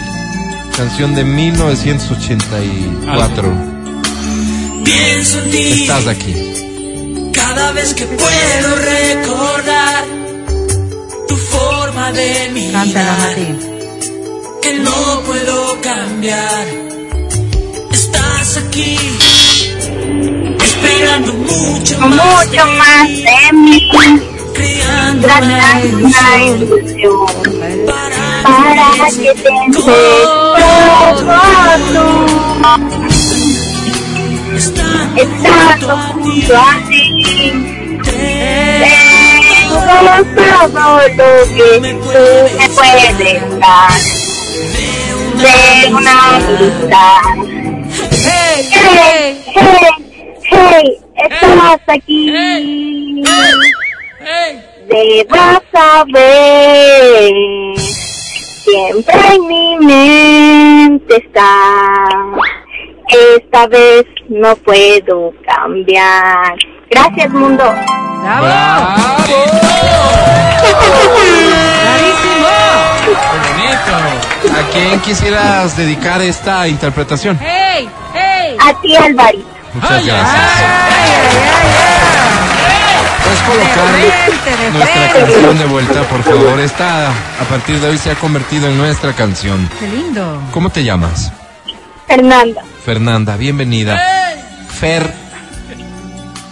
Canción de 1984. Pienso en ti Estás aquí. Cada vez que puedo recordar tu forma de mirar que no puedo cambiar. Estás aquí esperando mucho más, Mucho más de mí, creando una ilusión. para para que te todo Estando junto a ti. Tengo todo lo que tú me puedes dar de una amistad. ¡Hey! Hey, hey, hey, estás aquí. Debas saber, siempre en mi mente está. Esta vez no puedo cambiar. Gracias, mundo. ¡Bravo! ¡Bravísimo! ¡Qué bonito! ¿A quién quisieras dedicar esta interpretación? ¡Hey! ¡Hey! A ti, Alvarito. Muchas Ay, gracias. ¡Ay, ay, ay, ¿Puedes De colocar nuestra canción de vuelta, por favor? Esta, a partir de hoy, se ha convertido en nuestra canción. ¡Qué lindo! ¿Cómo te llamas? Fernanda. Fernanda, bienvenida. Fer,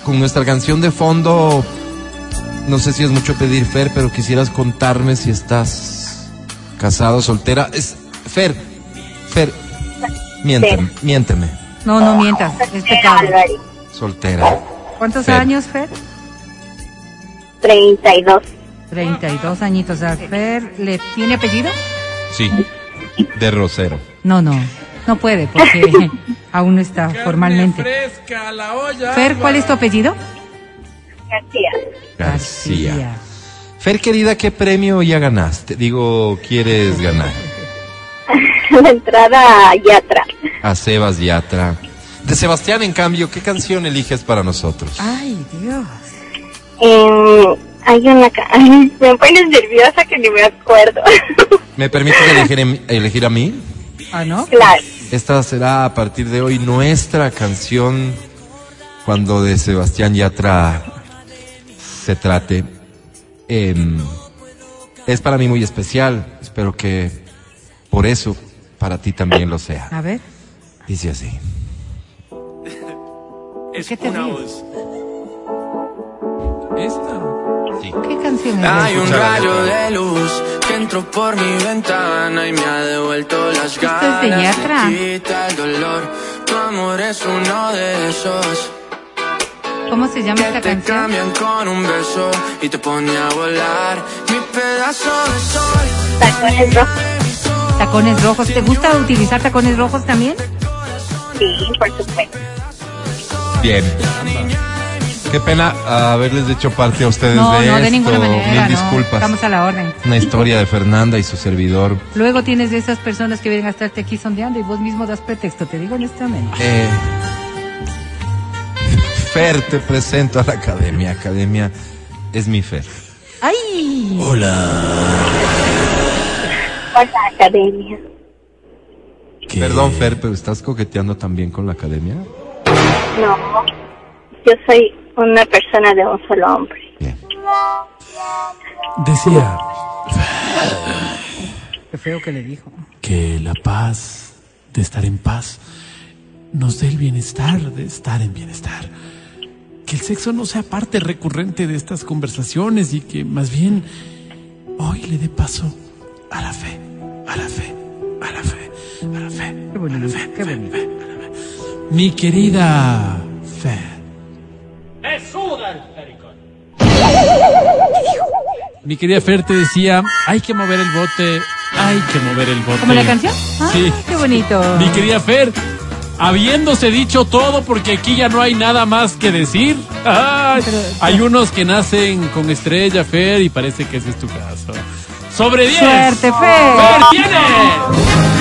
con nuestra canción de fondo, no sé si es mucho pedir, Fer, pero quisieras contarme si estás casado, soltera. Es, Fer, Fer, miénteme, miénteme. No, no mientas, es pecado. Soltera. ¿Cuántos Fer. años, Fer? 32. 32 añitos. ¿A Fer le tiene apellido? Sí, de Rosero. No, no, no puede porque [LAUGHS] aún no está formalmente. fresca la olla. Fer, ¿cuál es tu apellido? Gracias. García. Fer, querida, ¿qué premio ya ganaste? Digo, ¿quieres ganar? [LAUGHS] La entrada a Yatra. A Sebas Yatra. De Sebastián, en cambio, ¿qué canción eliges para nosotros? Ay, Dios. Eh, hay una... Ay, me pones nerviosa que ni me acuerdo. ¿Me permites elegir, [LAUGHS] em- elegir a mí? Ah, ¿no? claro. Esta será a partir de hoy nuestra canción cuando de Sebastián Yatra se trate. Em, es para mí muy especial. Espero que por eso para ti también lo sea. A ver, Dice así. ¿qué te ríes? Esta. ¿Qué canción es? Hay un rayo de luz que entró por mi ventana y me ha devuelto las es de ganas. Yatra. me quita el dolor. Tu amor es uno de esos ¿Cómo se llama esta te canción? cambian con un beso y te pone a volar. Mi pedazo de sol. Tacones rojos. Tacones rojos. ¿Te gusta utilizar tacones rojos también? Sí, por supuesto. Bien. Qué pena haberles hecho parte a ustedes No, de no, de esto. ninguna manera. Mil no. disculpas. Estamos a la orden. Una historia de Fernanda y su servidor. Luego tienes de esas personas que vienen a estarte aquí sondeando y vos mismo das pretexto, te digo honestamente. Eh, Fer, te presento a la academia. Academia es mi Fer. ¡Ay! Hola, academia. Perdón, Fer, pero ¿estás coqueteando también con la academia? No, yo soy una persona de un solo hombre. Bien. Decía Qué feo que le dijo. que la paz, de estar en paz, nos dé el bienestar de estar en bienestar. Que el sexo no sea parte recurrente de estas conversaciones y que más bien hoy le dé paso a la fe, a la fe, a la fe, a la fe. Qué bonito, qué bonito. Mi querida Fe. Mi querida Fer te decía, hay que mover el bote hay que mover el bote. ¿Como la canción? Ah, Sí. Qué bonito. Mi querida Fer, habiéndose dicho todo, porque aquí ya no hay nada más que decir. Ay, hay unos que nacen con estrella, Fer, y parece que ese es tu caso. Sobre 10. Suerte, Fer. Fer tiene.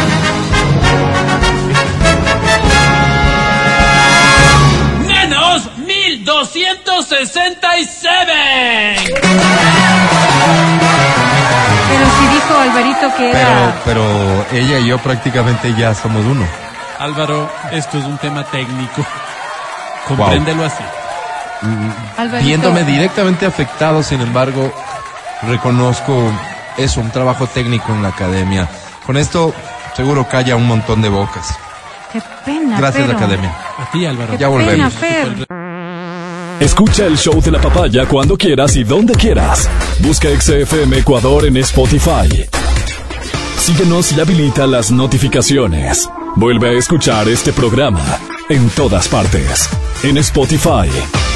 1267. Pero si dijo Alvarito que Pero, era... pero ella y yo prácticamente ya somos uno. Álvaro, esto es un tema técnico. Compréndelo así. Alvarito, Viéndome directamente afectado, sin embargo, reconozco eso, un trabajo técnico en la academia. Con esto seguro calla un montón de bocas. Qué pena, Gracias, pero- academia. A ti, Álvaro. Qué Ya pena, volvemos. Fer. Escucha el show de la papaya cuando quieras y donde quieras. Busca XFM Ecuador en Spotify. Síguenos y habilita las notificaciones. Vuelve a escuchar este programa en todas partes. En Spotify,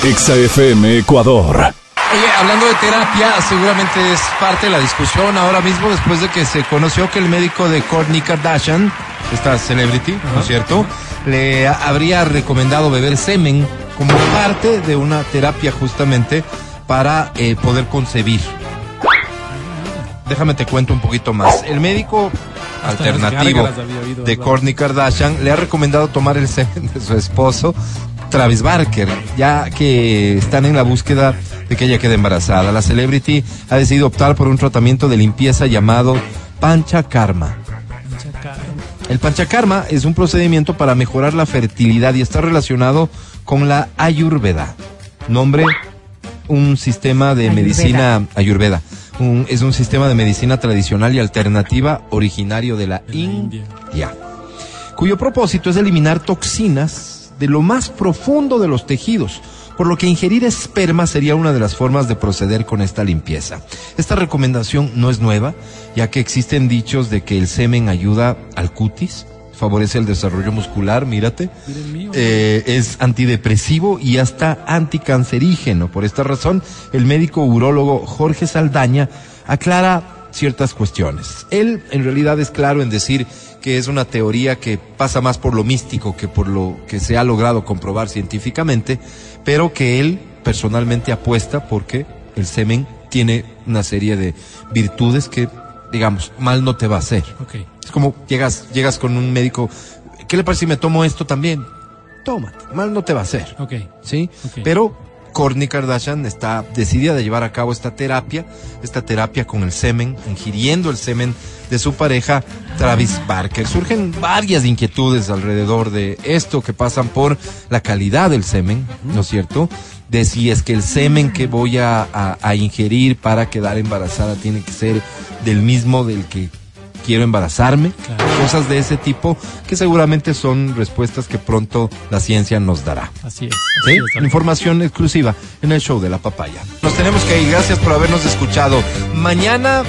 XFM Ecuador. Oye, hablando de terapia, seguramente es parte de la discusión ahora mismo después de que se conoció que el médico de Kourtney Kardashian, esta celebrity, ¿no es cierto?, le habría recomendado beber semen como parte de una terapia justamente para eh, poder concebir. Déjame te cuento un poquito más. El médico alternativo de. Kourtney Kardashian le ha recomendado tomar el semen de su esposo Travis Barker, ya que están en la búsqueda de que ella quede embarazada. La celebrity ha decidido optar por un tratamiento de limpieza llamado panchakarma. El panchakarma es un procedimiento para mejorar la fertilidad y está relacionado con la ayurveda. Nombre, un sistema de Ayurveda. medicina ayurveda. Un- es un sistema de medicina tradicional y alternativa originario de la De la India. India, cuyo propósito es eliminar toxinas de lo más profundo de los tejidos, por lo que ingerir esperma sería una de las formas de proceder con esta limpieza. Esta recomendación no es nueva, ya que existen dichos de que el semen ayuda al cutis, favorece el desarrollo muscular, mírate, eh, es antidepresivo y hasta anticancerígeno. Por esta razón, el médico urólogo Jorge Saldaña aclara ciertas cuestiones. Él en realidad es claro en decir que es una teoría que pasa más por lo místico que por lo que se ha logrado comprobar científicamente, pero que él personalmente apuesta porque el semen tiene una serie de virtudes que, digamos, mal no te va a hacer. Es como llegas, llegas con un médico, ¿qué le parece si me tomo esto también? Tómate, mal no te va a hacer. Ok. ¿Sí? Pero Kourtney Kardashian está decidida de llevar a cabo esta terapia, esta terapia con el semen, ingiriendo el semen de su pareja Travis Barker. Surgen varias inquietudes alrededor de esto que pasan por la calidad del semen, ¿no es cierto? De si es que el semen que voy a, a- a ingerir para quedar embarazada tiene que ser del mismo del que quiero embarazarme, Claro. cosas de ese tipo que seguramente son respuestas que pronto la ciencia nos dará. Así es. Información exclusiva en el show de la papaya. Nos tenemos que ir, gracias por habernos escuchado. Mañana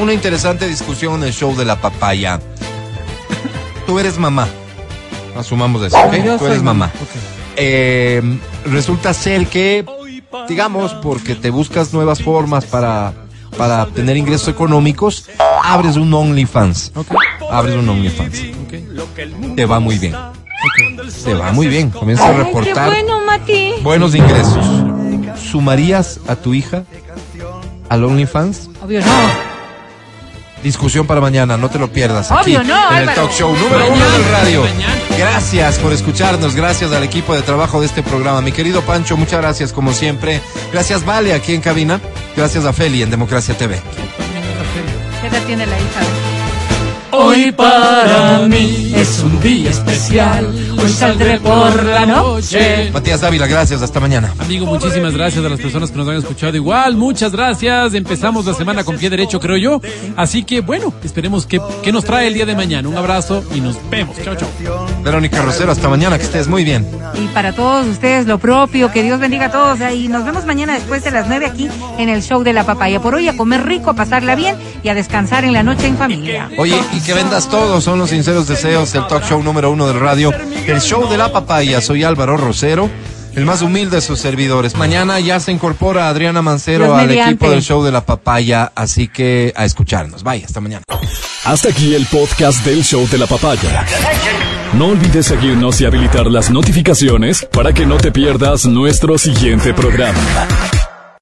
una interesante discusión en el show de la papaya. Tú eres mamá. Asumamos eso, ¿ok? Yo Tú eres mamá. Eh, resulta ser que, digamos, porque te buscas nuevas formas para, para obtener ingresos económicos, abres un OnlyFans. Abres un OnlyFans. Te va muy bien. Te va muy bien. Comienza a Ay, qué reportar bueno, Mati. buenos ingresos. ¿Sumarías a tu hija al OnlyFans? Obvio no. Discusión para mañana, no te lo pierdas. Aquí Obvio, no, en el talk show número uno del radio. Gracias por escucharnos, gracias al equipo de trabajo de este programa. Mi querido Pancho, muchas gracias como siempre. Gracias Vale aquí en cabina. Gracias a Feli en Democracia TV. ¿Qué edad tiene la hija? Hoy para mí es un día especial. Hoy saldré por la noche. Matías Dávila, gracias, hasta mañana. Amigo, muchísimas gracias a las personas que nos han escuchado igual. Muchas gracias. Empezamos la semana con pie derecho, creo yo. Así que, bueno, esperemos que, que nos trae el día de mañana. Un abrazo y nos vemos. Chao, chao. Verónica Rosero, hasta mañana, que estés muy bien. Y para todos ustedes lo propio, que Dios bendiga a todos. Y nos vemos mañana después de las 9 aquí en el show de la papaya. Por hoy a comer rico, a pasarla bien y a descansar en la noche en familia. Oye, y que vendas todo, son los sinceros deseos, el talk show número uno del radio, el show de la papaya. Soy Álvaro Rosero, el más humilde de sus servidores. Mañana ya se incorpora Adriana Mancero al mediante. equipo del show de la papaya, así que a escucharnos. Bye, hasta mañana. Hasta aquí el podcast del show de la papaya. No olvides seguirnos y habilitar las notificaciones para que no te pierdas nuestro siguiente programa.